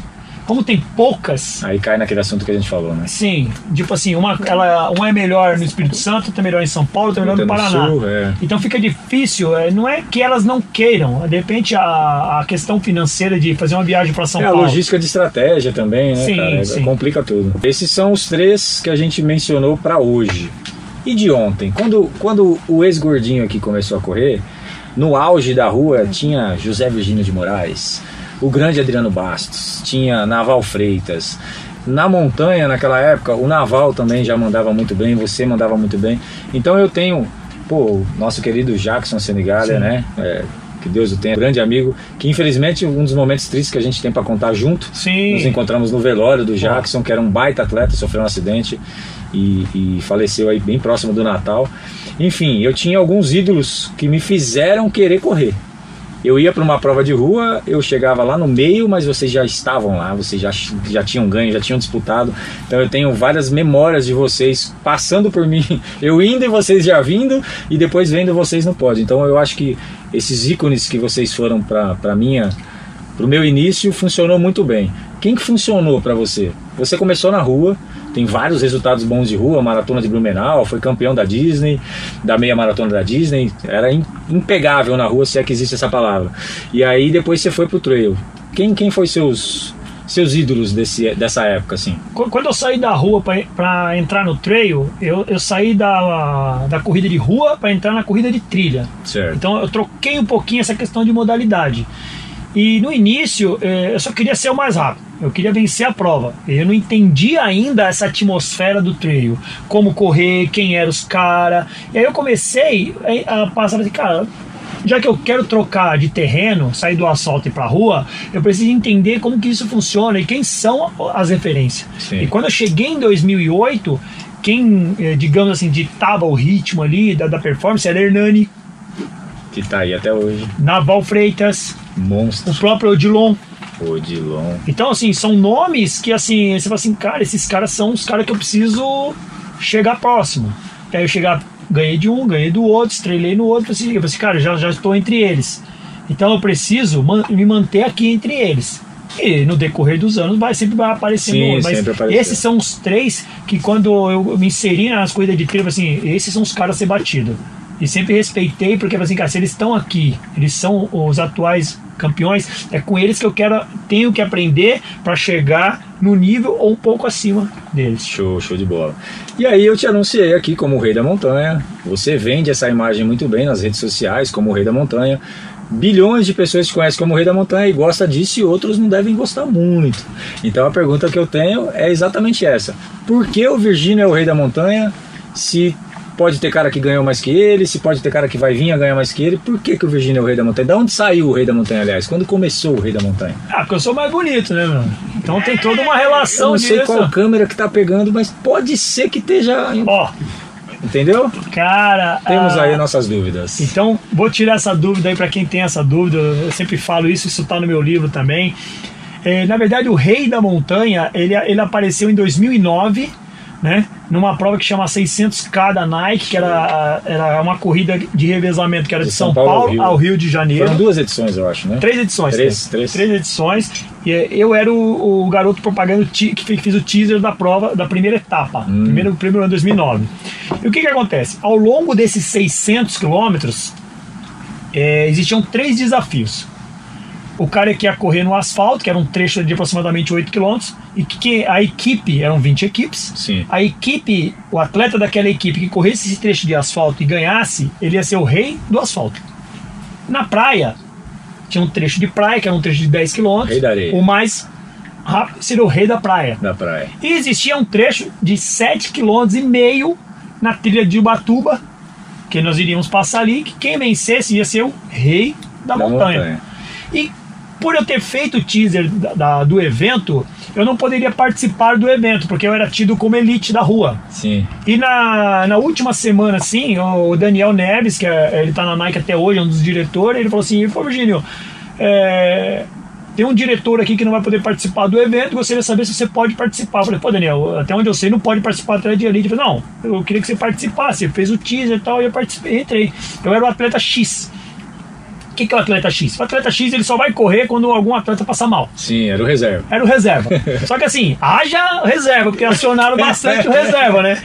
Como tem poucas, Aí cai naquele assunto que a gente falou, né? sim, tipo assim, uma, ela, uma é melhor no Espírito Santo, outra é melhor em São Paulo, outra é melhor no Paraná. Sul, é. Então fica difícil, é, não é que elas não queiram, de repente a, a questão financeira de fazer uma viagem para São É a Paulo. logística de estratégia também, né, Sim, cara? sim. Complica tudo. Esses são os três que a gente mencionou pra hoje. E de ontem? Quando, quando o ex-gordinho aqui começou a correr, no auge da rua tinha José Virgínio de Moraes, o grande Adriano Bastos, tinha Naval Freitas. Na montanha, naquela época, o Naval também já mandava muito bem, você mandava muito bem. Então eu tenho, pô, o nosso querido Jackson Senigalha, Sim. né? É, que Deus o tenha, grande amigo, que infelizmente um dos momentos tristes que a gente tem pra contar junto Sim. nos encontramos no velório do Jackson, que era um baita atleta, sofreu um acidente e, e faleceu aí bem próximo do Natal. Enfim, eu tinha alguns ídolos que me fizeram querer correr. Eu ia para uma prova de rua, eu chegava lá no meio, mas vocês já estavam lá, vocês já, já tinham ganho, já tinham disputado. Então eu tenho várias memórias de vocês passando por mim, [laughs] eu indo e vocês já vindo, e depois vendo vocês no pódio. Então eu acho que esses ícones que vocês foram para minha pro meu início funcionou muito bem. Quem que funcionou para você? Você começou na rua, tem vários resultados bons de rua, maratona de Blumenau, foi campeão da Disney, da meia maratona da Disney, era impegável na rua, se é que existe essa palavra. E aí depois você foi pro trail. Quem quem foi seus seus ídolos desse, dessa época, assim? Quando eu saí da rua para entrar no trail, eu, eu saí da, da corrida de rua para entrar na corrida de trilha. Certo. Então eu troquei um pouquinho essa questão de modalidade. E no início eu só queria ser o mais rápido, eu queria vencer a prova. Eu não entendia ainda essa atmosfera do trail, como correr, quem eram os caras. E aí eu comecei a passar assim, cara, já que eu quero trocar de terreno, sair do asfalto e para a rua, eu preciso entender como que isso funciona e quem são as referências. Sim. E quando eu cheguei em 2008, quem, eh, digamos assim, ditava o ritmo ali da, da performance era Hernani. Que tá aí até hoje. Naval Freitas. Monstro. O próprio Odilon. Odilon. Então, assim, são nomes que, assim, você fala assim, cara, esses caras são os caras que eu preciso chegar próximo. Aí eu chegar ganhei de um, ganhei do outro, estrelei no outro, assim, eu falei assim, cara, já, já estou entre eles. Então eu preciso man me manter aqui entre eles. E no decorrer dos anos vai sempre vai aparecendo Sim. Mas esses são os três que quando eu me inseri nas corridas de trilha, assim, esses são os caras a ser batido. E sempre respeitei, porque assim, cara, se eles estão aqui, eles são os atuais campeões, é com eles que eu quero, tenho que aprender para chegar no nível ou um pouco acima deles. Show, show de bola. E aí eu te anunciei aqui como o Rei da Montanha. Você vende essa imagem muito bem nas redes sociais como o Rei da Montanha. Bilhões de pessoas te conhecem como o Rei da Montanha e gosta disso e outros não devem gostar muito. Então a pergunta que eu tenho é exatamente essa: Por que o Virgínio é o Rei da Montanha se pode ter cara que ganhou mais que ele, se pode ter cara que vai vir a ganhar mais que ele. Por que, que o Virgínio é o rei da montanha? Da onde saiu o rei da montanha, aliás? Quando começou o rei da montanha? Ah, porque eu sou mais bonito, né, meu? Então tem toda uma relação Eu não sei disso. qual câmera que tá pegando, mas pode ser que esteja. Ó, Entendeu? cara. Temos ah, aí nossas dúvidas. Então, vou tirar essa dúvida aí para quem tem essa dúvida. Eu sempre falo isso, isso tá no meu livro também. É, na verdade, o Rei da Montanha, ele, ele apareceu em 2009, né? Numa prova que chama 600K da Nike, que era, era uma corrida de revezamento que era de, De São, São Paulo ao Paulo, Rio. ao Rio de Janeiro. Foram duas edições, eu acho, né? Três edições. Três, teve. três. edições. E eh, eu era o, o garoto propaganda que fiz o teaser da prova, da primeira etapa. Hum. Primeiro, primeiro ano 2009. E o que que acontece? Ao longo desses 600 quilômetros, eh, existiam três desafios. O cara que ia correr no asfalto, que era um trecho de aproximadamente 8 quilômetros, e que, a equipe, eram 20 equipes, Sim. a equipe, o atleta daquela equipe que corresse esse trecho de asfalto e ganhasse, ele ia ser o rei do asfalto. Na praia, tinha um trecho de praia, que era um trecho de 10 km. Rei da areia. O mais rápido seria o rei da praia. Da praia. E existia um trecho de 7,5 km e meio na trilha de Ubatuba, que nós iríamos passar ali, que quem vencesse ia ser o rei da, Da montanha. montanha. E por eu ter feito o teaser da- da- do evento, eu não poderia participar do evento, porque eu era tido como elite da rua. Sim. E na, na última semana, assim, o Daniel Neves, que é, ele tá na Nike até hoje, é um dos diretores, ele falou assim, pô, Virgínio, é, tem um diretor aqui que não vai poder participar do evento, gostaria de saber se você pode participar. Eu falei, pô, Daniel, até onde eu sei, não pode participar atleta de elite. Ele falou, não, eu queria que você participasse, fez o teaser e tal, e eu participei, entrei. Eu era o atleta X. O que, que é o atleta X? O atleta X ele só vai correr quando algum atleta passar mal. Sim, era o reserva. Era o reserva. [laughs] Só que assim, haja reserva, porque acionaram bastante o reserva, né?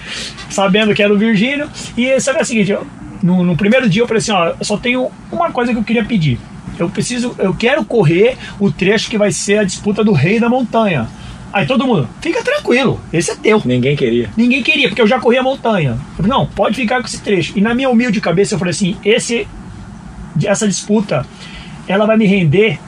Sabendo que era o Virgínio. E que é o seguinte, eu- no, no primeiro dia eu falei assim, ó, eu só tenho uma coisa que eu queria pedir. Eu preciso, eu quero correr o trecho que vai ser a disputa do Rei da Montanha. Aí todo mundo, fica tranquilo, esse é teu. Ninguém queria. Ninguém queria, porque eu já corri a montanha. Falei, não, pode ficar com esse trecho. E na minha humilde cabeça eu falei assim, esse, essa disputa, ela vai me render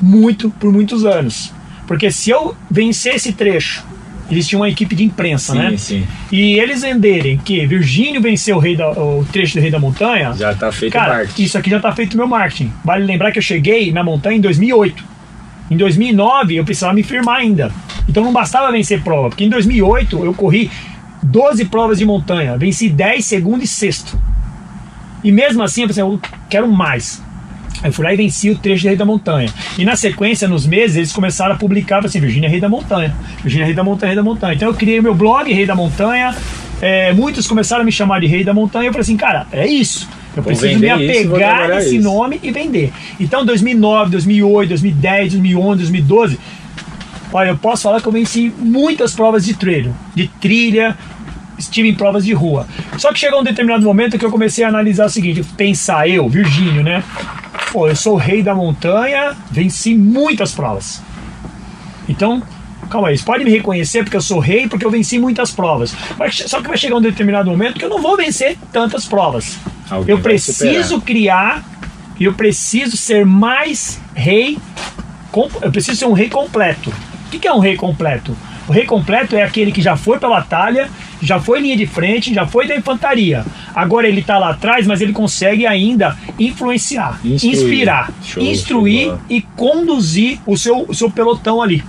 muito por muitos anos. Porque se eu vencer esse trecho, eles tinham uma equipe de imprensa, Sim, né? sim. E eles venderem que Virgínio venceu o, rei da- o trecho do Rei da Montanha, Já tá feito o Cara, marketing. isso aqui já tá feito meu marketing. Vale lembrar que eu cheguei na montanha em 2008. Em 2009 eu precisava me firmar ainda. Então não bastava vencer prova, porque em 2008 eu corri 12 provas de montanha, venci 10, segundo e sexto. E mesmo assim eu pensei, eu quero mais. Aí fui lá e venci o trecho do Rei da Montanha. E na sequência, nos meses, eles começaram a publicar assim, Virgínia Rei da Montanha. Virgínia Rei da Montanha, Rei da Montanha. Então eu criei meu blog, Rei da Montanha. É, muitos começaram a me chamar de Rei da Montanha. Eu falei assim, cara, é isso. Eu Vou preciso me apegar trabalhar nesse isso. nome e vender. Então 2009, 2008, 2010, 2011, 2012... Olha, eu posso falar que eu venci muitas provas de treino, de trilha, estive em provas de rua. Só que chegou um determinado momento que eu comecei a analisar o seguinte, pensar eu, Virgínio, né? Pô, eu sou o rei da montanha, venci muitas provas. Então, calma aí, você pode me reconhecer porque eu sou rei, porque eu venci muitas provas. Mas só que vai chegar um determinado momento que eu não vou vencer tantas provas. Alguém eu preciso criar, eu preciso ser mais rei, eu preciso ser um rei completo. O que é um rei completo? O rei completo é aquele que já foi pra batalha, já foi linha de frente, já foi da infantaria. Agora ele tá lá atrás, mas ele consegue ainda influenciar, Instruir. inspirar, Show, instruir e conduzir o seu, o seu pelotão ali.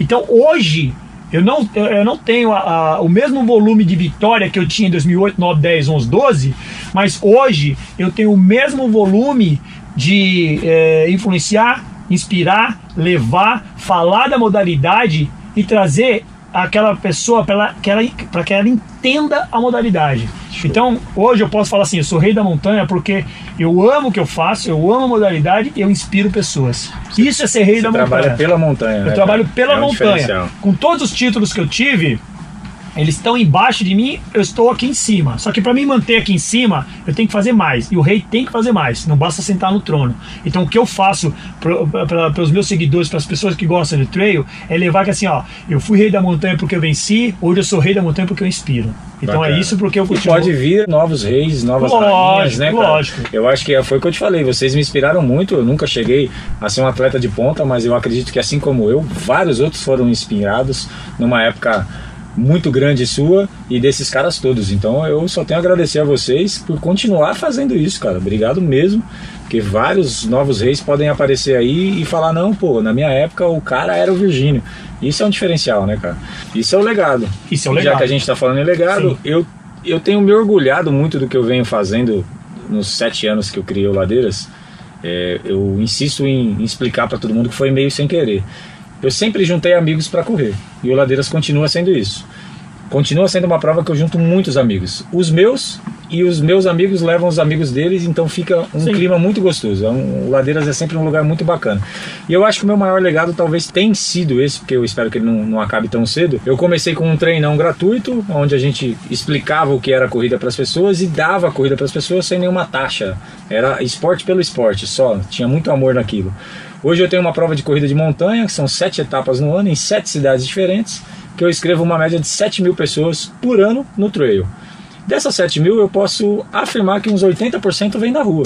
Então hoje eu não, eu- não tenho a- a- o mesmo volume de vitória que eu tinha em 2008, 9, 10, 11, 12, mas hoje eu tenho o mesmo volume de eh, influenciar, inspirar, levar, falar da modalidade e trazer aquela pessoa para que ela, que ela entenda a modalidade. Então, hoje eu posso falar assim, eu sou rei da montanha porque eu amo o que eu faço, eu amo a modalidade e eu inspiro pessoas. Isso é ser rei da Você trabalha montanha. pela montanha. Eu né, trabalho pela É um montanha. Com todos os títulos que eu tive, eles estão embaixo de mim, eu estou aqui em cima. Só que para me manter aqui em cima, eu tenho que fazer mais. E o rei tem que fazer mais. Não basta sentar no trono. Então o que eu faço para os meus seguidores, para as pessoas que gostam de trail, é levar que assim, ó, eu fui rei da montanha porque eu venci, hoje eu sou rei da montanha porque eu inspiro. Então Bacana. é isso porque eu E continuo. pode vir novos reis, novas Lógico, rainhas, né, cara? lógico. Eu acho que foi o que eu te falei, vocês me inspiraram muito, eu nunca cheguei a ser um atleta de ponta, mas eu acredito que assim como eu, vários outros foram inspirados numa época muito grande sua e desses caras todos. Então eu só tenho a agradecer a vocês por continuar fazendo isso, cara. Obrigado mesmo, porque vários novos reis podem aparecer aí e falar não, pô, na minha época o cara era o Virgínio. Isso é um diferencial, né, cara? Isso é o legado. Isso é o Já legado. que a gente tá falando em legado, Sim. eu, eu tenho me orgulhado muito do que eu venho fazendo nos sete anos que eu criei o Ladeiras. É, eu insisto em, em explicar para todo mundo que foi meio sem querer. Eu sempre juntei amigos para correr e o Ladeiras continua sendo isso. Continua sendo uma prova que eu junto muitos amigos. Os meus e os meus amigos levam os amigos deles, então fica um Sim. clima muito gostoso. É um- o Ladeiras é sempre um lugar muito bacana. E eu acho que o meu maior legado talvez tenha sido esse, porque eu espero que ele não, não acabe tão cedo. Eu comecei com um treinão gratuito, onde a gente explicava o que era a corrida para as pessoas e dava a corrida para as pessoas sem nenhuma taxa. Era esporte pelo esporte, só. Tinha muito amor naquilo. Hoje eu tenho uma prova de corrida de montanha, que são sete etapas no ano, em sete cidades diferentes, que eu escrevo uma média de 7 mil pessoas por ano no trail. Dessas 7 mil, eu posso afirmar que uns 80% vem da rua.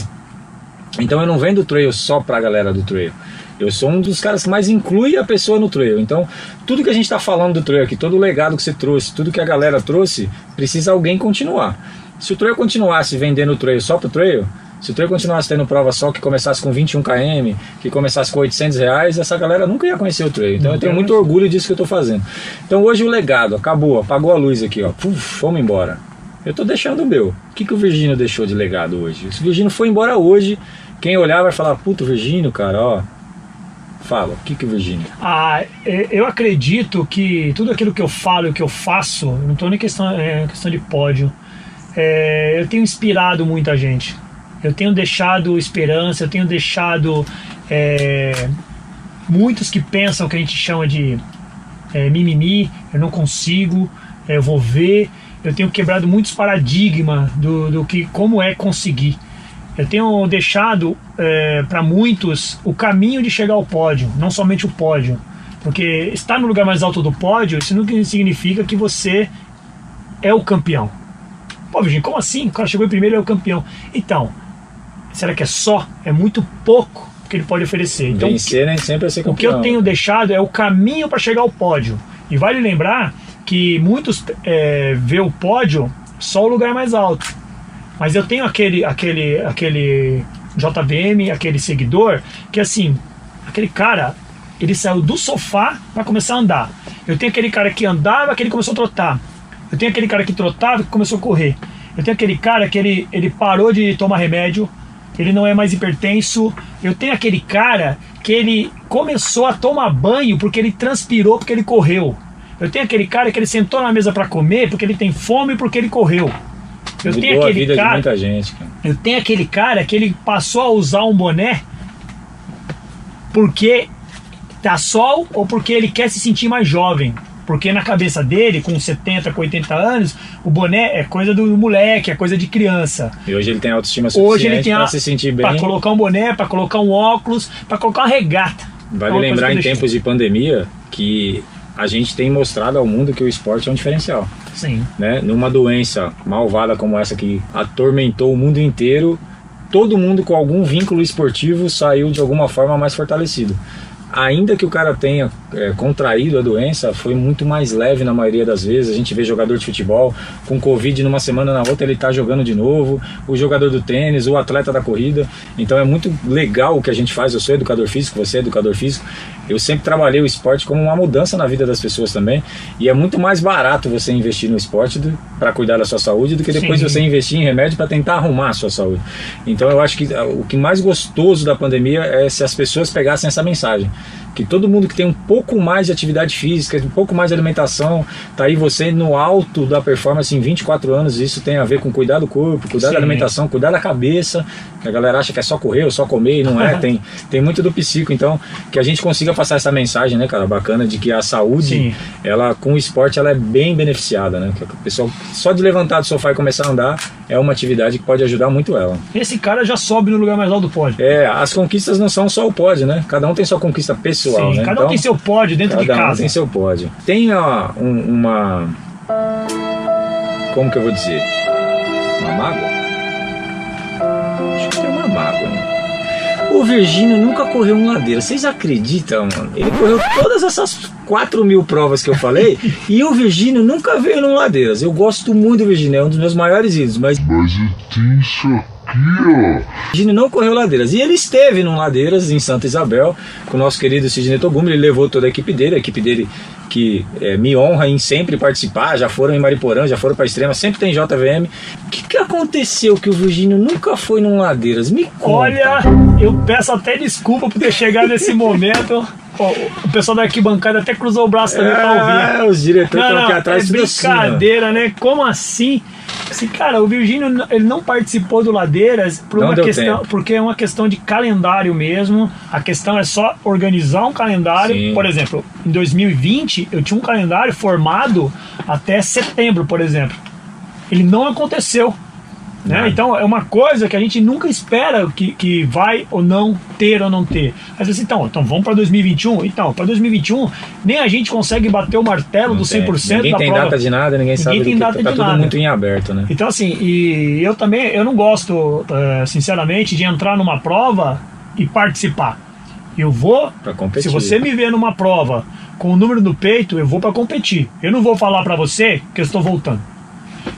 Então eu não vendo trail só pra galera do trail. Eu sou um dos caras que mais inclui a pessoa no trail. Então, tudo que a gente está falando do trail aqui, todo o legado que você trouxe, tudo que a galera trouxe, precisa alguém continuar. Se o trail continuasse vendendo o trail só pro trail, se o trail continuasse tendo prova só que começasse com 21 km, que começasse com 800 reais, essa galera nunca ia conhecer o trail. Então eu tenho muito orgulho disso que eu tô fazendo. Então hoje o legado acabou, apagou a luz aqui, ó. Puf, vamos embora. Eu tô deixando o meu. O que, que o Virgínio deixou de legado hoje? Se o Virgínio foi embora hoje, quem olhar vai falar, puto, Virgínio, cara, ó. Fala, o que, que o Virgínio? Ah, eu acredito que tudo aquilo que eu falo e que eu faço, não estou nem questão, é, questão de pódio, é, eu tenho inspirado muita gente. Eu tenho deixado esperança, eu tenho deixado é, muitos que pensam que a gente chama de é, mimimi, eu não consigo, é, eu vou ver. Eu tenho quebrado muitos paradigmas do, do que como é conseguir. Eu tenho deixado para muitos o caminho de chegar ao pódio, não somente o pódio. Porque estar no lugar mais alto do pódio, isso não significa que você é o campeão. Pô, Virgínia, como assim? O cara chegou em primeiro e é o campeão. Então, será que é só? É muito pouco que ele pode oferecer. Então, Vencer nem sempre é ser o que campeão. eu tenho deixado é o caminho para chegar ao pódio. E vale lembrar que muitos é, vê o pódio só o lugar mais alto. Mas eu tenho aquele, aquele, aquele JVM, aquele seguidor, que assim, aquele cara, ele saiu do sofá para começar a andar. Eu tenho aquele cara que andava, que ele começou a trotar. Eu tenho aquele cara que trotava, que começou a correr. Eu tenho aquele cara que ele, ele parou de tomar remédio, ele não é mais hipertenso. Eu tenho aquele cara que ele começou a tomar banho porque ele transpirou, porque ele correu. Eu tenho aquele cara que ele sentou na mesa para comer porque ele tem fome porque ele correu. Eu Mudou tenho a aquele cara, muita gente, cara. eu tenho aquele cara que ele passou a usar um boné porque tá sol ou porque ele quer se sentir mais jovem. Porque na cabeça dele, com 70, com 80 anos, o boné é coisa do moleque, é coisa de criança. E hoje ele tem autoestima suficiente Hoje ele tem a, se sentir bem. para colocar um boné, para colocar um óculos, para colocar uma regata. Vale É uma coisa lembrar em tempos de pandemia que a gente tem mostrado ao mundo que o esporte é um diferencial. Sim. né? Numa doença malvada como essa que atormentou o mundo inteiro, todo mundo com algum vínculo esportivo saiu de alguma forma mais fortalecido. Ainda que o cara tenha é, contraído a doença, foi muito mais leve na maioria das vezes. A gente vê jogador de futebol com Covid numa semana na outra ele tá jogando de novo. O jogador do tênis, o atleta da corrida. Então é muito legal o que a gente faz. Eu sou educador físico, você é educador físico. Eu sempre trabalhei o esporte como uma mudança na vida das pessoas também. E é muito mais barato você investir no esporte para cuidar da sua saúde do que depois Sim. você investir em remédio para tentar arrumar a sua saúde. Então eu acho que ah, o que mais gostoso da pandemia é se as pessoas pegassem essa mensagem. Que todo mundo que tem um pouco mais de atividade física, um pouco mais de alimentação, tá aí você no alto da performance em 24 anos. Isso tem a ver com cuidar do corpo, cuidar Sim. da alimentação, cuidar da cabeça. Que a galera acha que é só correr ou só comer, e não é. [laughs] tem, tem muito do psico. Então, que a gente consiga passar essa mensagem, né, cara, bacana, de que a saúde, Sim. ela com o esporte, ela é bem beneficiada, né? Que a pessoa só de levantar do sofá e começar a andar é uma atividade que pode ajudar muito ela. Esse cara já sobe no lugar mais alto do pódio. É, as conquistas não são só o pódio, né? Cada um tem sua conquista pessoal, Sim, né? cada um tem seu pódio dentro de cada um casa. tem seu pódio. Tem ó, um- uma. Como que eu vou dizer? Uma mágoa? O Virgínio nunca correu um ladeira. Vocês acreditam, mano? Ele correu todas essas 4 mil provas que eu falei e o Virgínio nunca veio num ladeiras. Eu gosto muito do Virgínio, é um dos meus maiores ídolos, mas Mas eu tenho isso aqui, ó. Sidney não correu ladeiras. E ele esteve num ladeiras em Santa Isabel com o nosso querido Sidney Togumi. Ele levou toda a equipe dele, a equipe dele que eh, me honra em sempre participar. Já foram em Mariporã, já foram para Extrema, sempre tem JVM. O que, que aconteceu que o Virgínio nunca foi num ladeiras? Me conta. Olha, eu peço até desculpa por ter chegado nesse momento. O pessoal da arquibancada até cruzou o braço também pra ouvir. é, os diretores estão aqui atrás é assim, brincadeira, né? Como assim? Assim, cara, o Virgínio ele não participou do Ladeiras por Não uma questão, tempo. porque é uma questão de calendário mesmo. A questão é só organizar um calendário. Sim. Por exemplo, em 2020 eu tinha um calendário formado até setembro, por exemplo. Ele não aconteceu. Né? Então é uma coisa que a gente nunca espera que, que vai ou não ter ou não ter. Mas assim, então, então vamos para 2021? Então, para 2021, nem a gente consegue bater o martelo Não do tem. 100% Ninguém da tem prova. data de nada, ninguém, sabe do tem que data tá de tudo nada. muito em aberto, né? Então, assim, e eu também eu não gosto, eh, sinceramente, de entrar numa prova e participar. Eu vou, se você me ver numa prova com o número no peito, eu vou para competir. Eu não vou falar para você que eu estou voltando.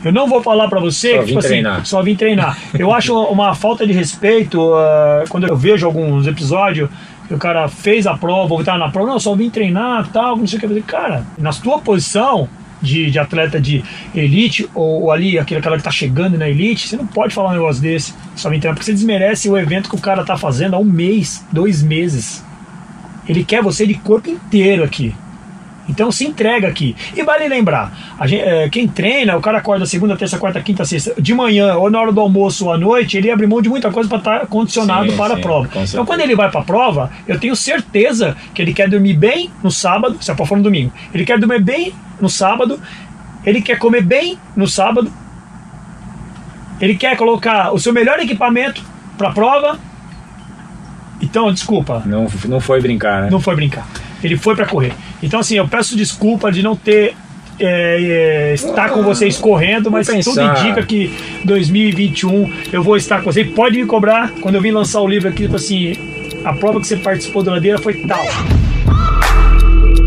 Eu não vou falar para você Só que, tipo assim, treinar. só vim treinar. Eu acho uma falta de respeito ah, quando eu vejo alguns episódios que o cara fez a prova, ou tá na prova, não, só vim treinar tal, não sei o que. Eu falei, Cara, na tua posição de, de atleta de elite, ou, ou ali, aquele cara que tá chegando na elite, você não pode falar um negócio desse, só vim treinar, porque você desmerece o evento que o cara tá fazendo há um mês, dois meses. Ele quer você de corpo inteiro aqui. Então se entrega aqui. E vale lembrar, a gente, é, quem treina, o cara acorda segunda, terça, quarta, quinta, sexta, de manhã ou na hora do almoço ou à noite, ele abre mão de muita coisa para estar condicionado Sim, para sim, a prova. Então quando ele vai para a prova, eu tenho certeza que ele quer dormir bem no sábado, se for no domingo. Ele quer dormir bem no sábado, ele quer comer bem no sábado, ele quer colocar o seu melhor equipamento para a prova. Então, desculpa, Não, não foi brincar, né? não foi brincar. Ele foi para correr. Então, assim, eu peço desculpa de não ter. é, é, estar com vocês correndo, mas tudo indica que 2021 eu vou estar com vocês. Pode me cobrar quando eu vim lançar o livro aqui, tipo assim, a prova que você participou da ladeira foi tal.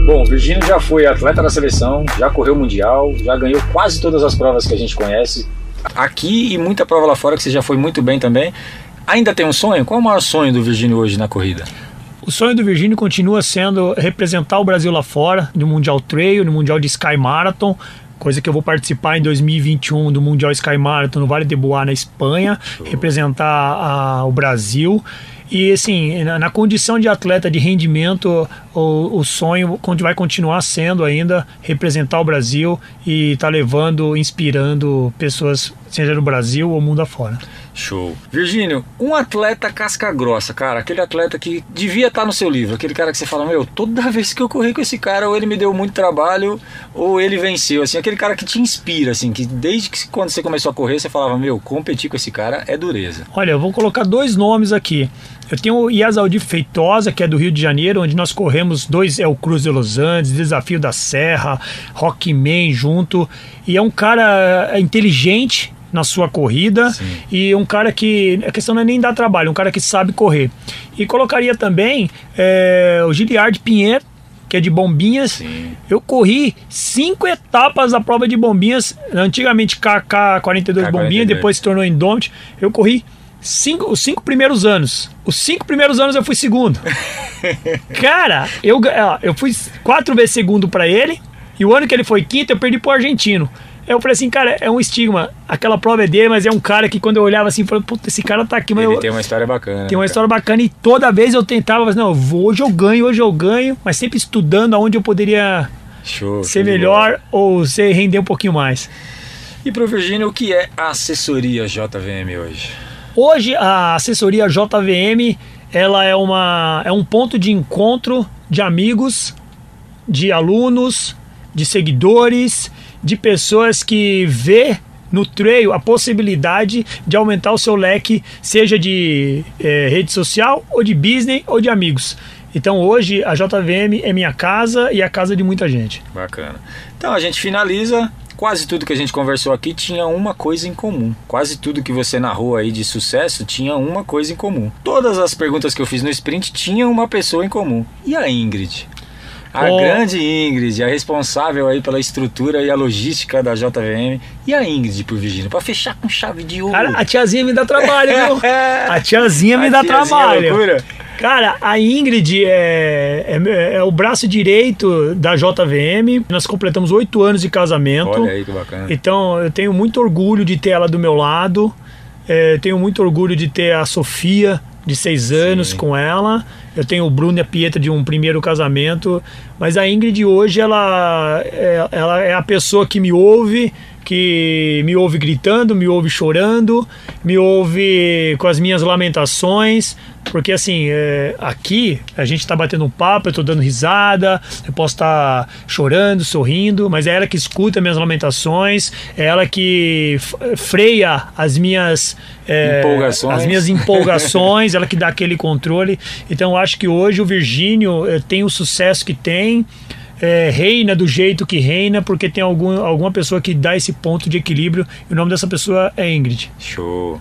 Bom, o Virgínio já foi atleta da seleção, já correu mundial, já ganhou quase todas as provas que a gente conhece. Aqui e muita prova lá fora que você já foi muito bem também. Ainda tem um sonho? Qual é o maior sonho do Virgínio hoje na corrida? O sonho do Virgínio continua sendo representar o Brasil lá fora, no Mundial Trail, no Mundial de Sky Marathon, coisa que eu vou participar em 2021 do Mundial Sky Marathon no Vale de Bois, na Espanha, representar a- o Brasil. E assim, na, na condição de atleta de rendimento, o, o sonho vai continuar sendo ainda representar o Brasil e estar levando, inspirando pessoas, seja no Brasil ou mundo afora. Show. Virgínio, um atleta casca grossa, cara, aquele atleta que devia estar no seu livro, aquele cara que você fala, meu, toda vez que eu corri com esse cara, ou ele me deu muito trabalho, ou ele venceu, assim, aquele cara que te inspira, assim, que desde que quando você começou a correr, você falava, meu, competir com esse cara é dureza. Olha, eu vou colocar dois nomes aqui. Eu tenho o Iasaldi Feitosa, que é do Rio de Janeiro, onde nós corremos dois, é o Cruz de Los Andes, Desafio da Serra, Rockman junto. E é um cara é, inteligente na sua corrida Sim. e um cara que, a questão não é nem dar trabalho, um cara que sabe correr. E colocaria também é, o Giliard Pinheiro, que é de Bombinhas. Sim. Eu corri cinco etapas da prova de Bombinhas, antigamente KK42 K42. Bombinhas, depois se tornou Indomit. Eu corri cinco, os cinco primeiros anos. Os cinco primeiros anos eu fui segundo. [laughs] Cara, eu, eu fui quatro vezes segundo pra ele, e o ano que ele foi quinto eu perdi pro argentino. Eu falei assim, cara, é um estigma. Aquela prova é dele, mas é um cara que quando eu olhava assim, falei, puta, esse cara tá aqui, mas Ele eu, tem uma história bacana. tem uma né, história bacana e toda vez eu tentava, mas não, hoje eu ganho, hoje eu ganho, mas sempre estudando aonde eu poderia cara? Show. ser show melhor ou ser render um pouquinho mais. E pro Virgínio, o que é a assessoria JVM hoje? Hoje a assessoria JVM, ela é uma é um ponto de encontro de amigos, de alunos, de seguidores, de pessoas que vê no trail a possibilidade de aumentar o seu leque, seja de eh, rede social, ou de business, ou de amigos. Então hoje a JVM é minha casa e a casa de muita gente. Bacana. Então a gente finaliza. Quase tudo que a gente conversou aqui tinha uma coisa em comum. Quase tudo que você narrou aí de sucesso tinha uma coisa em comum. Todas as perguntas que eu fiz no sprint tinham uma pessoa em comum. E a Ingrid? A Oh. grande Ingrid, a responsável aí pela estrutura e a logística da JVM. E a Ingrid por Virgínia, para fechar com chave de ouro. Cara, a tiazinha me dá trabalho, viu? [laughs] A tiazinha me A dá tiazinha é trabalho. loucura. Cara, a Ingrid é, é, é o braço direito da JVM. Nós completamos oito anos de casamento. Olha aí que bacana. Então eu tenho muito orgulho de ter ela do meu lado. É, tenho muito orgulho de ter a Sofia, de seis anos, com ela. Eu tenho o Bruno e a Pietra de um primeiro casamento. Mas a Ingrid hoje, ela é, ela é a pessoa que me ouve, que me ouve gritando, me ouve chorando, me ouve com as minhas lamentações. Porque assim, é, aqui a gente tá batendo um papo, eu tô dando risada, eu posso estar chorando, sorrindo, mas é ela que escuta minhas lamentações, é ela que freia as minhas é, Empolgações. as minhas empolgações, ela que dá aquele controle. Então eu acho que hoje o Virgínio eh, tem o sucesso que tem. é, reina do jeito que reina, porque tem algum, alguma pessoa que dá esse ponto de equilíbrio, e o nome dessa pessoa é Ingrid. Show.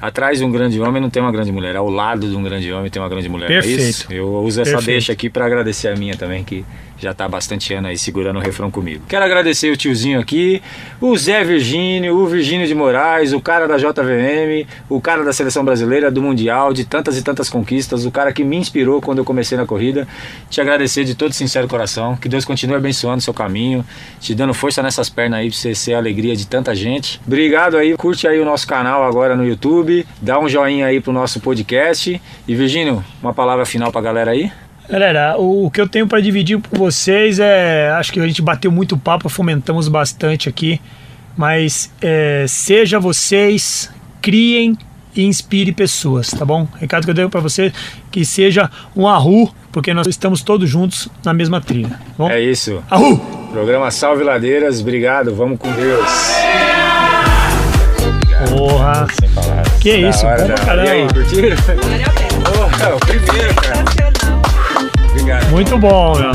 Atrás de um grande homem não tem uma grande mulher, ao lado de um grande homem tem uma grande mulher. É Perfeito. isso? Eu uso essa Perfeito. deixa aqui para agradecer a minha também, que já tá há bastante ano aí segurando o refrão comigo. Quero agradecer o tiozinho aqui, o Zé Virgínio, o Virgínio de Moraes, o cara da JVM, o cara da seleção brasileira, do Mundial, de tantas e tantas conquistas, o cara que me inspirou quando eu comecei na corrida. Te agradecer de todo sincero coração. Que Deus continue abençoando o seu caminho, te dando força nessas pernas aí pra você ser a alegria de tanta gente. Obrigado aí, curte aí o nosso canal agora no YouTube, dá um joinha aí pro nosso podcast. E Virgínio, uma palavra final pra galera aí? Galera, o, o que eu tenho para dividir com vocês é. Acho que a gente bateu muito papo, fomentamos bastante aqui. Mas é, seja vocês, criem e inspire pessoas, tá bom? Recado que eu dei para você que seja um arru, porque nós estamos todos juntos na mesma trilha. Tá bom? É isso. Arru! Programa Salve Ladeiras, obrigado, vamos com Deus. Porra! Sem palavras. Que Da isso, hora, bom pra caramba. E aí, curtiram? Porra, o primeiro, cara. Obrigado. Muito bom, meu.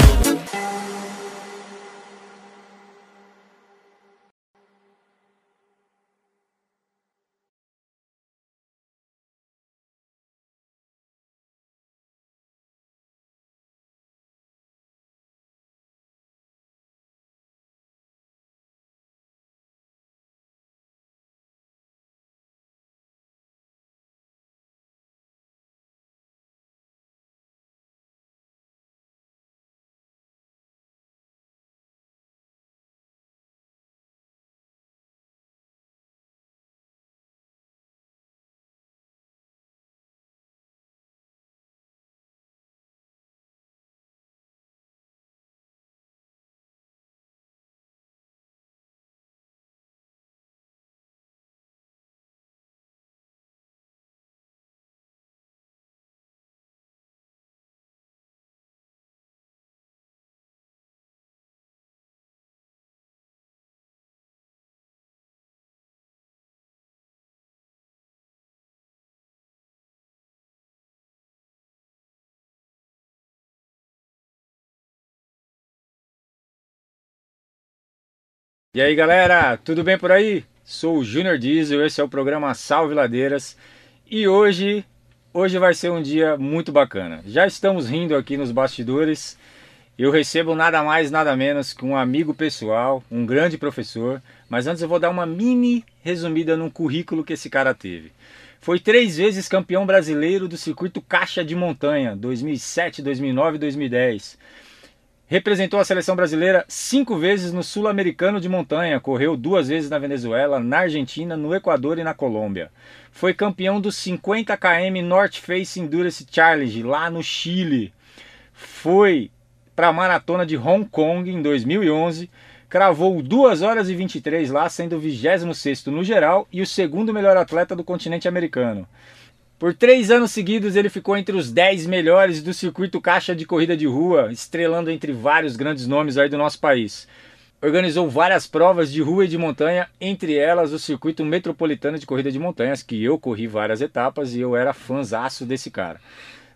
E aí galera, tudo bem por aí? Sou o Júnior Diesel, esse é o programa Salve Ladeiras e hoje, hoje vai ser um dia muito bacana. Já estamos rindo aqui nos bastidores. Eu recebo nada mais, nada menos que um amigo pessoal, um grande professor. Mas antes eu vou dar uma mini resumida num currículo que esse cara teve. Foi três vezes campeão brasileiro do circuito Caixa de Montanha, 2007, 2009 e 2010. Representou a seleção brasileira cinco vezes no Sul-Americano de Montanha, correu duas vezes na Venezuela, na Argentina, no Equador e na Colômbia. Foi campeão dos 50 km North Face Endurance Challenge lá no Chile. Foi para a maratona de Hong Kong em 2011, cravou 2 horas e 23 lá, sendo o 26 no geral e o segundo melhor atleta do continente americano. Por três anos seguidos, ele ficou entre os 10 melhores do circuito caixa de corrida de rua, estrelando entre vários grandes nomes aí do nosso país. Organizou várias provas de rua e de montanha, entre elas o circuito metropolitano de corrida de montanhas, que eu corri várias etapas e eu era fãzaço desse cara.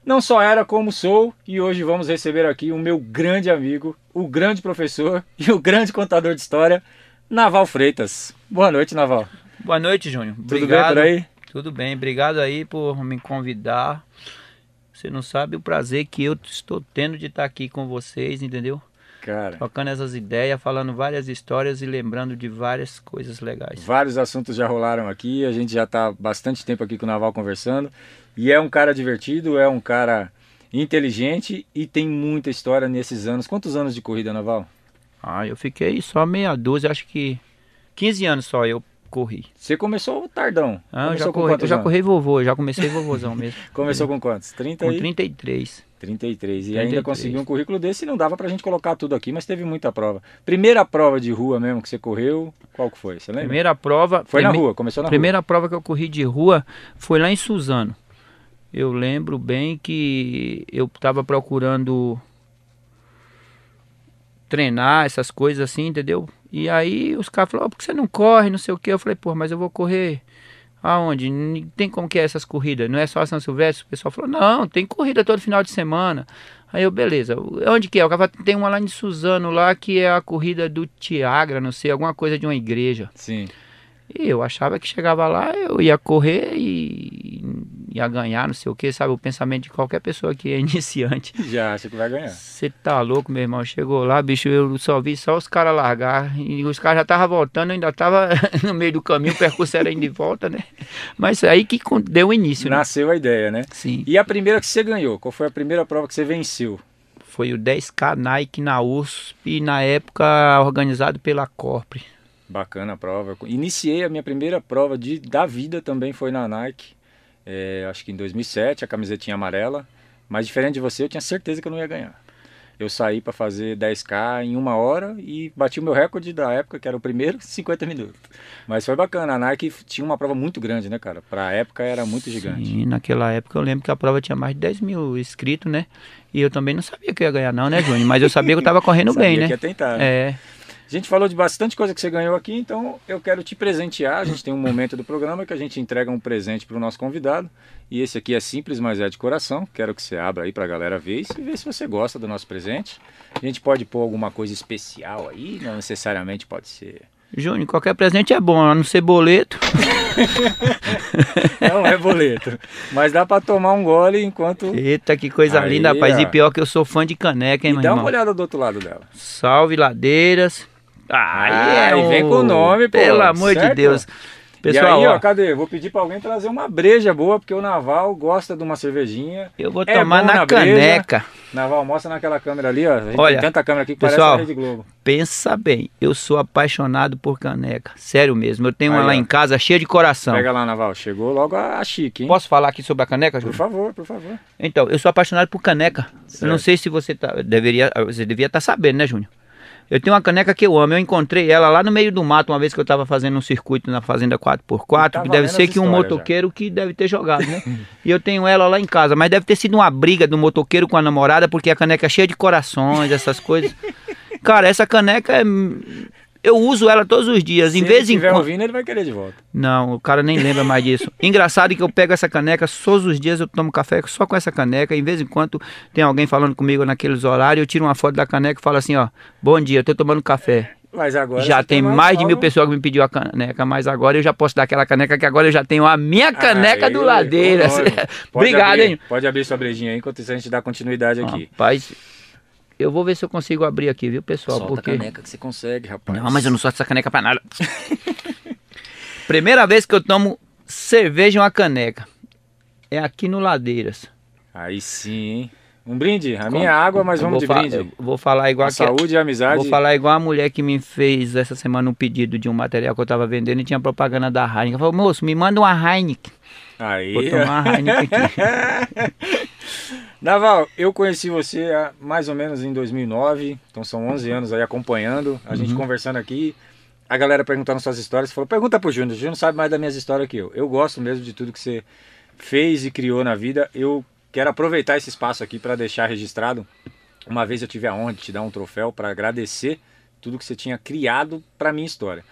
Não só era como sou, e hoje vamos receber aqui o meu grande amigo, o grande professor [laughs] e o grande contador de história, Naval Freitas. Boa noite, Naval. Boa noite, Júnior. Tudo bem por aí? Tudo bem, obrigado aí por me convidar. Você não sabe o prazer que eu estou tendo de estar aqui com vocês, entendeu? Cara. Trocando essas ideias, falando várias histórias e lembrando de várias coisas legais. Vários assuntos já rolaram aqui, a gente já está bastante tempo aqui com o Naval conversando. E é um cara divertido, é um cara inteligente e tem muita história nesses anos. Quantos anos de corrida, Naval? Ah, eu fiquei só meia dúzia, acho que 15 anos só eu corri. Você começou tardão. Ah, começou eu já, corri, eu já corri vovô, já comecei vovôzão mesmo. [laughs] começou com quantos? 30 Com e... 33. 33. E 33. ainda conseguiu um currículo desse e não dava pra gente colocar tudo aqui, mas teve muita prova. Primeira prova de rua mesmo que você correu, qual que foi? Você lembra? Primeira prova... Foi na prime- rua, começou na primeira prova que eu corri de rua foi lá em Suzano. Eu lembro bem que eu estava procurando treinar essas coisas assim, entendeu? E aí os caras falaram, "Ó, por que você não corre, não sei o que. Eu falei, pô, mas eu vou correr aonde? Não tem como que é essas corridas, não é só São Silvestre? O pessoal falou, não, tem corrida todo final de semana. Aí eu, beleza, onde que é? O cara tem uma lá em Suzano lá que é a corrida do Tiagra, não sei, alguma coisa de uma igreja. Sim. E eu achava que chegava lá, eu ia correr e ia ganhar, não sei o que, sabe? O pensamento de qualquer pessoa que é [laughs] iniciante. Já acha que vai ganhar. Você tá louco, meu irmão? Chegou lá, bicho, eu só vi só os caras largar. E os caras já estavam voltando, ainda tava [laughs] no meio do caminho, o percurso era indo de volta, né? Mas aí que deu o início, né? Nasceu a ideia, né? Sim. E a primeira que você ganhou? Qual foi a primeira prova que você venceu? Foi o 10K Nike na USP, na época organizado pela Corpre. Bacana a prova. Iniciei a minha primeira prova de, da vida também foi na Nike. É, acho que em 2007, a camisetinha amarela. Mas diferente de você, eu tinha certeza que eu não ia ganhar. Eu saí para fazer 10K em uma hora e bati o meu recorde da época, que era o primeiro, [laughs] 50 minutos. Mas foi bacana. A Nike tinha uma prova muito grande, né, cara? Pra época era muito gigante. Sim, naquela época eu lembro que a prova tinha mais de 10 mil inscritos, né? E eu também não sabia que eu ia ganhar, não, né, Júnior? Mas eu sabia que eu tava correndo [laughs] bem, que né? ia tentar, né? É. A gente falou de bastante coisa que você ganhou aqui, então eu quero te presentear. A gente tem um momento do programa que a gente entrega um presente para o nosso convidado. E esse aqui é simples, mas é de coração. Quero que você abra aí para a galera ver e ver se você gosta do nosso presente. A gente pode pôr alguma coisa especial aí, não necessariamente pode ser. Júnior, qualquer presente é bom, a não ser boleto. [laughs] Não é boleto, mas dá para tomar um gole enquanto. Eita, que coisa Aí, linda, rapaz. ó. E pior que eu sou fã de caneca, hein, E meu dá irmão? uma olhada do outro lado dela. Salve Ladeiras. Ah, Aí e vem com o nome, pô, Pelo amor certo? de Deus. e Pessoal, aí, ó, ó, cadê? Vou pedir para alguém trazer uma breja boa, porque o Naval gosta de uma cervejinha. eu vou é tomar na, na caneca. Naval, mostra naquela câmera ali, ó. Olha, tem tanta câmera aqui que pessoal, parece a Rede Globo. Pensa bem, eu sou apaixonado por caneca. Sério mesmo. Eu tenho uma Aí, lá ó. em casa cheia de coração. Pega lá, Naval. Chegou logo a, a chique, hein? Posso falar aqui sobre a caneca, Por Júnior? favor, por favor. Então, eu sou apaixonado por caneca. Eu não Certo. sei se você tá, deveria, você devia estar sabendo, né, Júnior? Eu tenho uma caneca que eu amo. Eu encontrei ela lá no meio do mato uma vez que eu estava fazendo um circuito na Fazenda 4x4. E tá que deve ser que um motoqueiro que deve ter jogado, né? e eu tenho ela lá em casa. Mas deve ter sido uma briga do motoqueiro com a namorada, porque a caneca é cheia de corações, essas coisas. Cara, essa caneca é. Eu uso ela todos os dias. Se em ele vez em estiver quando. ouvindo, ele vai querer de volta. Não, o cara nem lembra mais disso. [laughs] Engraçado que eu pego essa caneca, todos os dias eu tomo café só com essa caneca. Em vez em quando tem alguém falando comigo naqueles horários, eu tiro uma foto da caneca e falo assim, ó, bom dia, eu tô tomando café. Mas agora já tem mais de mil pessoas que me pediu a caneca, mas agora eu já posso dar aquela caneca que agora eu já tenho a minha caneca Aí, do. [laughs] Pode Obrigado, abrir- hein? Pode abrir sua brejinha aí, enquanto isso a gente dá continuidade aqui. Rapaz, eu vou ver se eu consigo abrir aqui, viu, pessoal? Solta porque... a caneca que você consegue, rapaz. Não, mas eu não sou essa caneca pra nada. [laughs] Primeira vez que eu tomo cerveja em uma caneca. É aqui no Ladeiras. Aí sim, hein? Um brinde. A minha água, mas vamos de brinde. Vou falar igual A que saúde e amizade. Vou falar igual a mulher que me fez essa semana um pedido de um material que eu tava vendendo e tinha propaganda da Heineken. Falou, moço, me manda uma Heineken. Aí. Vou tomar uma Heineken aqui. [laughs] Naval, eu conheci você há mais ou menos em 2009, então são 11 anos aí acompanhando, a Uhum. gente conversando aqui, a galera perguntando suas histórias, falou, pergunta pro Júnior, o Júnior sabe mais das minhas histórias que eu. Eu gosto mesmo de tudo que você fez e criou na vida, eu quero aproveitar esse espaço aqui para deixar registrado, uma vez eu tive a honra de te dar um troféu para agradecer tudo que você tinha criado para minha história.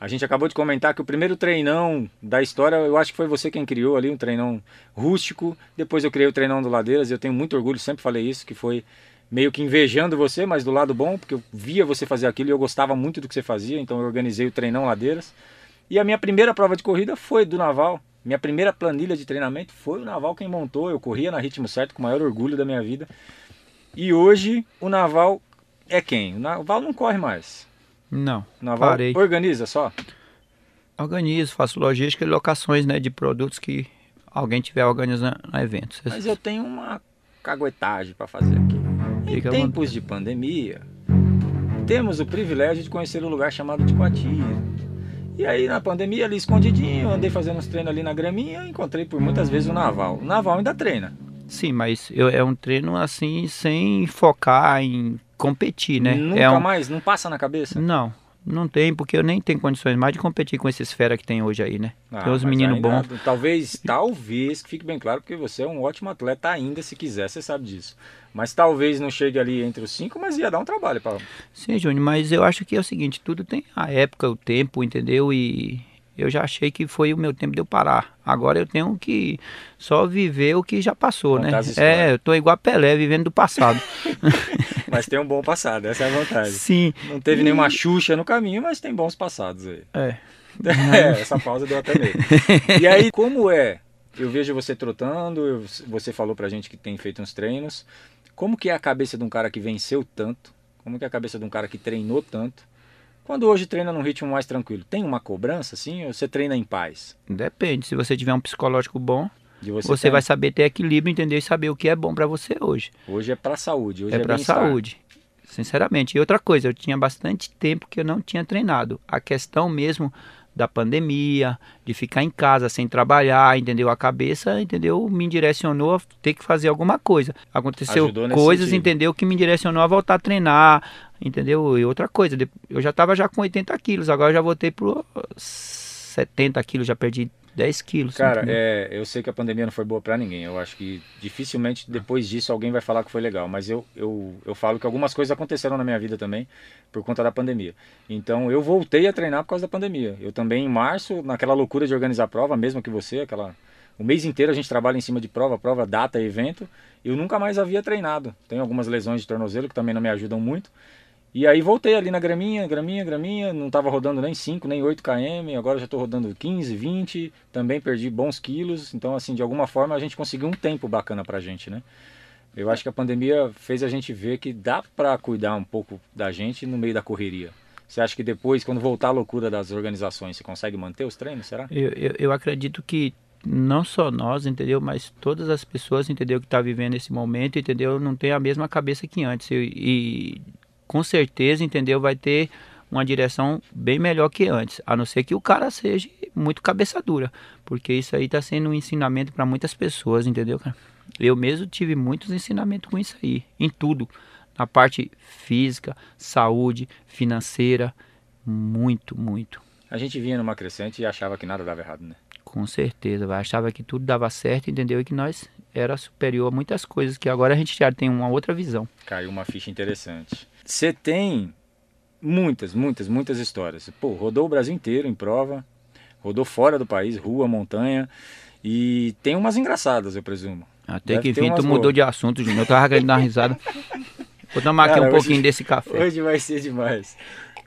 A gente acabou de comentar que o primeiro treinão da história, eu acho que foi você quem criou ali, um treinão rústico. Depois eu criei o treinão do Ladeiras, eu tenho muito orgulho, sempre falei isso, que foi meio que invejando você, mas do lado bom, porque eu via você fazer aquilo e eu gostava muito do que você fazia, então eu organizei o treinão Ladeiras. E a minha primeira prova de corrida foi do Naval. Minha primeira planilha de treinamento foi o Naval quem montou. Eu corria na ritmo certo com o maior orgulho da minha vida. E hoje o Naval é quem? O Naval não corre mais. Não, Naval parei. organiza só. Organizo, faço logística e locações né, de produtos que alguém tiver organizando eventos. Mas eu tenho uma caguetagem para fazer aqui. Em Fica tempos de pandemia, temos o privilégio de conhecer um lugar chamado de Coatira. E aí na pandemia ali escondidinho, andei fazendo uns treinos ali na graminha, encontrei por muitas vezes o Naval. O Naval ainda treina. Sim, mas eu, é um treino assim, sem focar em competir, né? Nunca é um... mais, não passa na cabeça. Não, não tem, porque eu nem tenho condições mais de competir com esses fera que tem hoje aí, né? Ah, tem os meninos bons. Talvez, talvez, que fique bem claro, porque você é um ótimo atleta ainda, se quiser, você sabe disso. Mas talvez não chegue ali entre os cinco, mas ia dar um trabalho para Sim, Júnior, mas eu acho que é o seguinte, tudo tem a época, o tempo, entendeu? E eu já achei que foi o meu tempo de eu parar. Agora eu tenho que só viver o que já passou, Contar né? É, eu tô igual a Pelé, vivendo do passado. [laughs] Mas tem um bom passado, essa é a vantagem. Sim. Não teve nenhuma Xuxa no caminho, mas tem bons passados aí. É. [laughs] É, essa pausa deu até medo. E aí, como é? Eu vejo você trotando, eu- você falou pra gente que tem feito uns treinos. Como que é a cabeça de um cara que venceu tanto? Como que é a cabeça de um cara que treinou tanto? Quando hoje treina num ritmo mais tranquilo, tem uma cobrança assim ou você treina em paz? Depende, se você tiver um psicológico bom, você você, tem- vai saber ter equilíbrio, entender e saber o que é bom pra você hoje. Hoje é pra saúde, hoje é é, pra bem-estar. saúde. Sinceramente. E outra coisa, eu tinha bastante tempo que eu não tinha treinado. A questão mesmo da pandemia, de ficar em casa sem trabalhar, entendeu? A cabeça, entendeu? Me direcionou a ter que fazer alguma coisa. Aconteceu coisas, sentido. entendeu? Que me direcionou a voltar a treinar, entendeu? E outra coisa, eu já tava já com 80 quilos, agora eu já voltei pro 70 quilos, já perdi 10 quilos. Cara, é, eu sei que a pandemia não foi boa pra ninguém. Eu acho que dificilmente depois disso alguém vai falar que foi legal. Mas eu, eu, eu falo que algumas coisas aconteceram na minha vida também por conta da pandemia. Então eu voltei a treinar por causa da pandemia. Eu também em março, naquela loucura de organizar prova, mesmo que você, aquela o mês inteiro a gente trabalha em cima de prova, prova, data, evento. Eu nunca mais havia treinado. Tenho algumas lesões de tornozelo que também não me ajudam muito. E aí voltei ali na graminha, graminha, graminha, não estava rodando nem 5, nem 8 km, agora já estou rodando 15, 20, também perdi bons quilos, então assim, de alguma forma a gente conseguiu um tempo bacana pra gente, né? Eu acho que a pandemia fez a gente ver que dá para cuidar um pouco da gente no meio da correria. Você acha que depois, quando voltar a loucura das organizações, você consegue manter os treinos, será? Eu, eu, eu acredito que não só nós, entendeu? Mas todas as pessoas, entendeu? Que tá vivendo esse momento, entendeu? Não tem a mesma cabeça que antes. E, e com certeza, entendeu? Vai ter uma direção bem melhor que antes. A não ser que o cara seja muito cabeça dura. Porque isso aí tá sendo um ensinamento para muitas pessoas, entendeu, cara? Eu mesmo tive muitos ensinamentos com isso aí. Em tudo. Na parte física, saúde, financeira. Muito, muito. A gente vinha numa crescente e achava que nada dava errado, né? Com certeza, vai. Achava que tudo dava certo, entendeu? E que nós era superior a muitas coisas, que agora a gente já tem uma outra visão. Caiu uma ficha interessante. Você tem muitas, muitas, muitas histórias. Pô, rodou o Brasil inteiro em prova, rodou fora do país, rua, montanha, e tem umas engraçadas, eu presumo. Até Deve que enfim, tu mudou boas. de assunto, Júnior. Eu tava querendo dar uma risada. [laughs] Vou tomar aqui Cara, um hoje- pouquinho desse café. Hoje vai ser demais.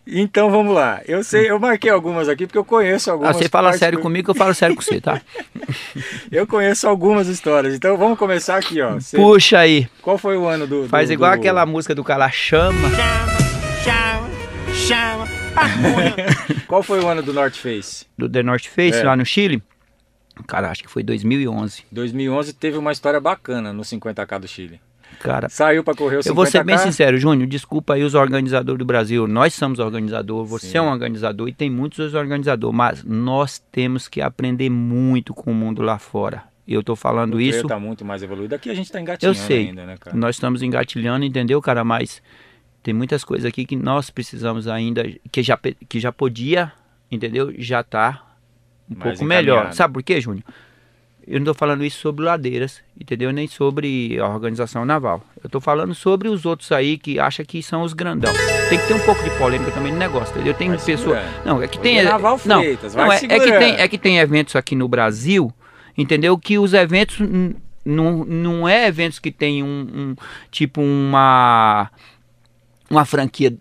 Então vamos lá. Eu sei, eu marquei algumas aqui porque eu conheço Ah, algumas. você fala sério do- comigo, eu falo sério com você, tá? [laughs] Eu conheço algumas histórias. Então vamos começar aqui, ó. Você- Puxa aí. Qual foi o ano do. Faz do- igual do- aquela música do cara chama. [laughs] Qual foi o ano do North Face? Do The North Face, É. lá no Chile. Cara, acho que foi 2011. 2011 teve uma história bacana no 50k do Chile. Cara, Saiu pra correr o 50k. eu vou ser bem sincero, Júnior, desculpa aí os organizadores do Brasil. Nós somos organizador, você Sim. é um organizador e tem muitos outros organizadores, mas nós temos que aprender muito com o mundo lá fora. Eu tô falando O isso. trail tá muito mais evoluído. Aqui a gente tá engatinhando Eu sei. ainda, né, cara? Nós estamos engatilhando, entendeu, cara? Mas tem muitas coisas aqui que nós precisamos ainda, que já, que já podia, entendeu? Já tá um Mais pouco melhor. Sabe por quê, Júnior? Eu não tô falando isso sobre ladeiras, entendeu? Nem sobre a organização naval. Eu tô falando sobre os outros aí que acham que são os grandão. Tem que ter um pouco de polêmica também no negócio, entendeu? Tem Vai pessoa. segurando. Não, é que tem. é Naval não, Freitas, não vai é, é que tem, é que tem eventos aqui no Brasil, entendeu? Que os eventos não, não é eventos que tem um, um- tipo uma uma franquia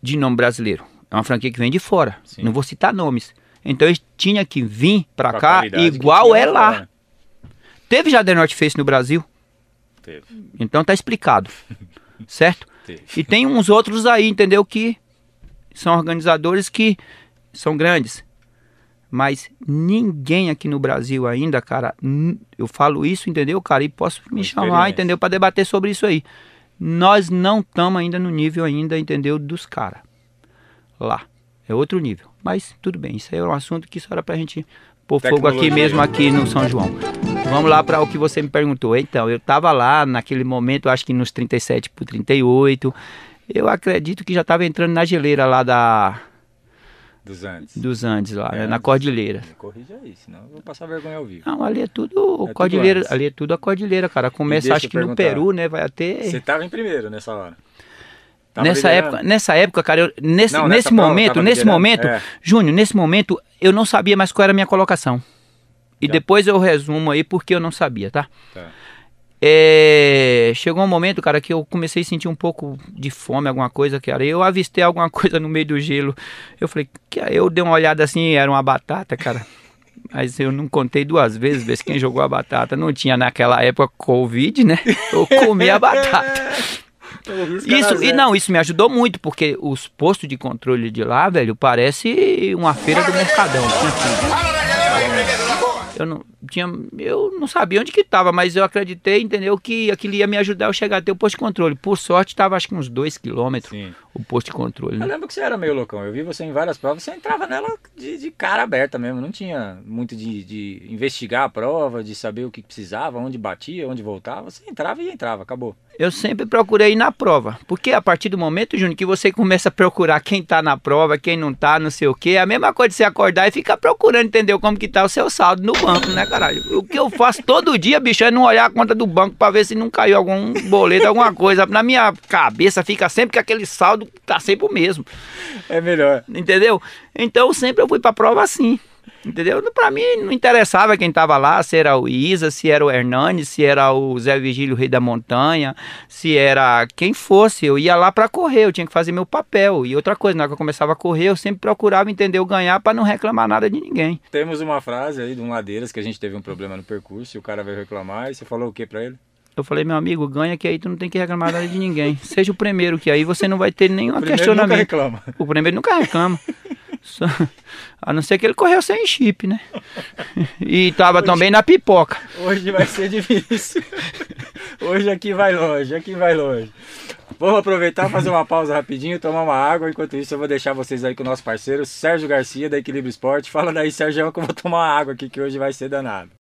de nome brasileiro. É uma franquia que vem de fora. Sim. Não vou citar nomes. Então eles tinham que vir pra Com a cá igual tinha é lá. Teve já The North Face no Brasil, Teve, então tá explicado. [laughs] certo? teve. E tem uns outros aí, entendeu? Que são organizadores que são grandes. Mas ninguém aqui no Brasil ainda, cara, eu falo isso, entendeu, cara? E posso me chamar, entendeu? Para debater sobre isso aí. Nós não estamos ainda no nível ainda, entendeu? Dos caras. Lá. É outro nível. Mas tudo bem, isso aí é um assunto que só era pra gente pôr fogo aqui Tecnologia. mesmo aqui no São João. Vamos lá para o que você me perguntou. Então, eu tava lá naquele momento, acho que nos 37 por 38. Eu acredito que já tava entrando na geleira lá da Dos Andes. dos Andes lá, né, É, na Andes. cordilheira. Corrija aí, senão eu vou passar vergonha ao vivo. Não, ali é tudo tudo cordilheira, Andes. ali é tudo a cordilheira, cara. Começa acho que no. Peru, né, vai até Você tava em primeiro nessa hora. Tava nessa liderando? época, nessa época, cara, eu- nesse, Não, nesse momento, nesse liderando? momento, É. Júnior, nesse momento eu não sabia mais qual era a minha colocação. E Já. depois eu resumo aí porque eu não sabia, tá? Tá. É, chegou um momento, cara, que eu comecei a sentir um pouco de fome, alguma coisa, cara. Eu avistei alguma [laughs] coisa no meio do gelo. Eu falei, que eu dei uma olhada assim, era uma batata, cara. Mas eu não contei duas vezes, se quem jogou a batata. Não tinha naquela época Covid, né? Eu comi a batata. [laughs] Isso, e não, isso me ajudou muito, porque os postos de controle de lá, velho, parece uma feira do Mercadão. Tudo. Eu não, tinha, eu não sabia onde que tava, mas eu acreditei, entendeu, que aquilo ia me ajudar a eu chegar até o posto de controle. Por sorte, tava acho que uns 2 quilômetros Sim. O posto de controle. Eu Né? lembro que você era meio loucão. Eu vi você em várias provas, você entrava nela de, de cara aberta mesmo. Não tinha muito de, de investigar a prova, de saber o que precisava, onde batia, onde voltava. Você entrava e entrava, acabou. Eu sempre procurei ir na prova. Porque a partir do momento, Júnior, que você começa a procurar quem tá na prova, quem não tá, não sei o quê, é a mesma coisa de você acordar e ficar procurando, entendeu? Como que tá o seu saldo no banco, né, caralho? O que eu faço todo dia, bicho, é não olhar a conta do banco pra ver se não caiu algum boleto, alguma coisa. Na minha cabeça fica sempre que aquele saldo tá sempre o mesmo. É melhor. Entendeu? Então sempre eu fui pra prova assim. Entendeu? Pra mim não interessava quem tava lá, se era o Isa, se era o Hernani, se era o Zé Vigílio, Rei da Montanha, se era quem fosse. Eu ia lá pra correr, eu tinha que fazer meu papel. E outra coisa, na hora que eu começava a correr, eu sempre procurava entender o ganhar pra não reclamar nada de ninguém. Temos uma frase aí de um Ladeiras que a gente teve um problema no percurso e o cara veio reclamar e você falou o que pra ele? Eu falei, meu amigo, ganha que aí tu não tem que reclamar nada de ninguém. [laughs] Seja o primeiro, que aí você não vai ter nenhum O primeiro nunca reclama. O primeiro nunca reclama. Só- A não ser que ele correu sem chip, né? E tava também na pipoca. Hoje vai ser difícil. Hoje aqui vai longe, aqui vai longe. Vamos aproveitar, fazer uma pausa rapidinho, tomar uma água. Enquanto isso, eu vou deixar vocês aí com o nosso parceiro Sérgio Garcia, da Equilíbrio Esporte. Fala daí, Sérgio, que eu vou tomar uma água aqui, que hoje vai ser danado.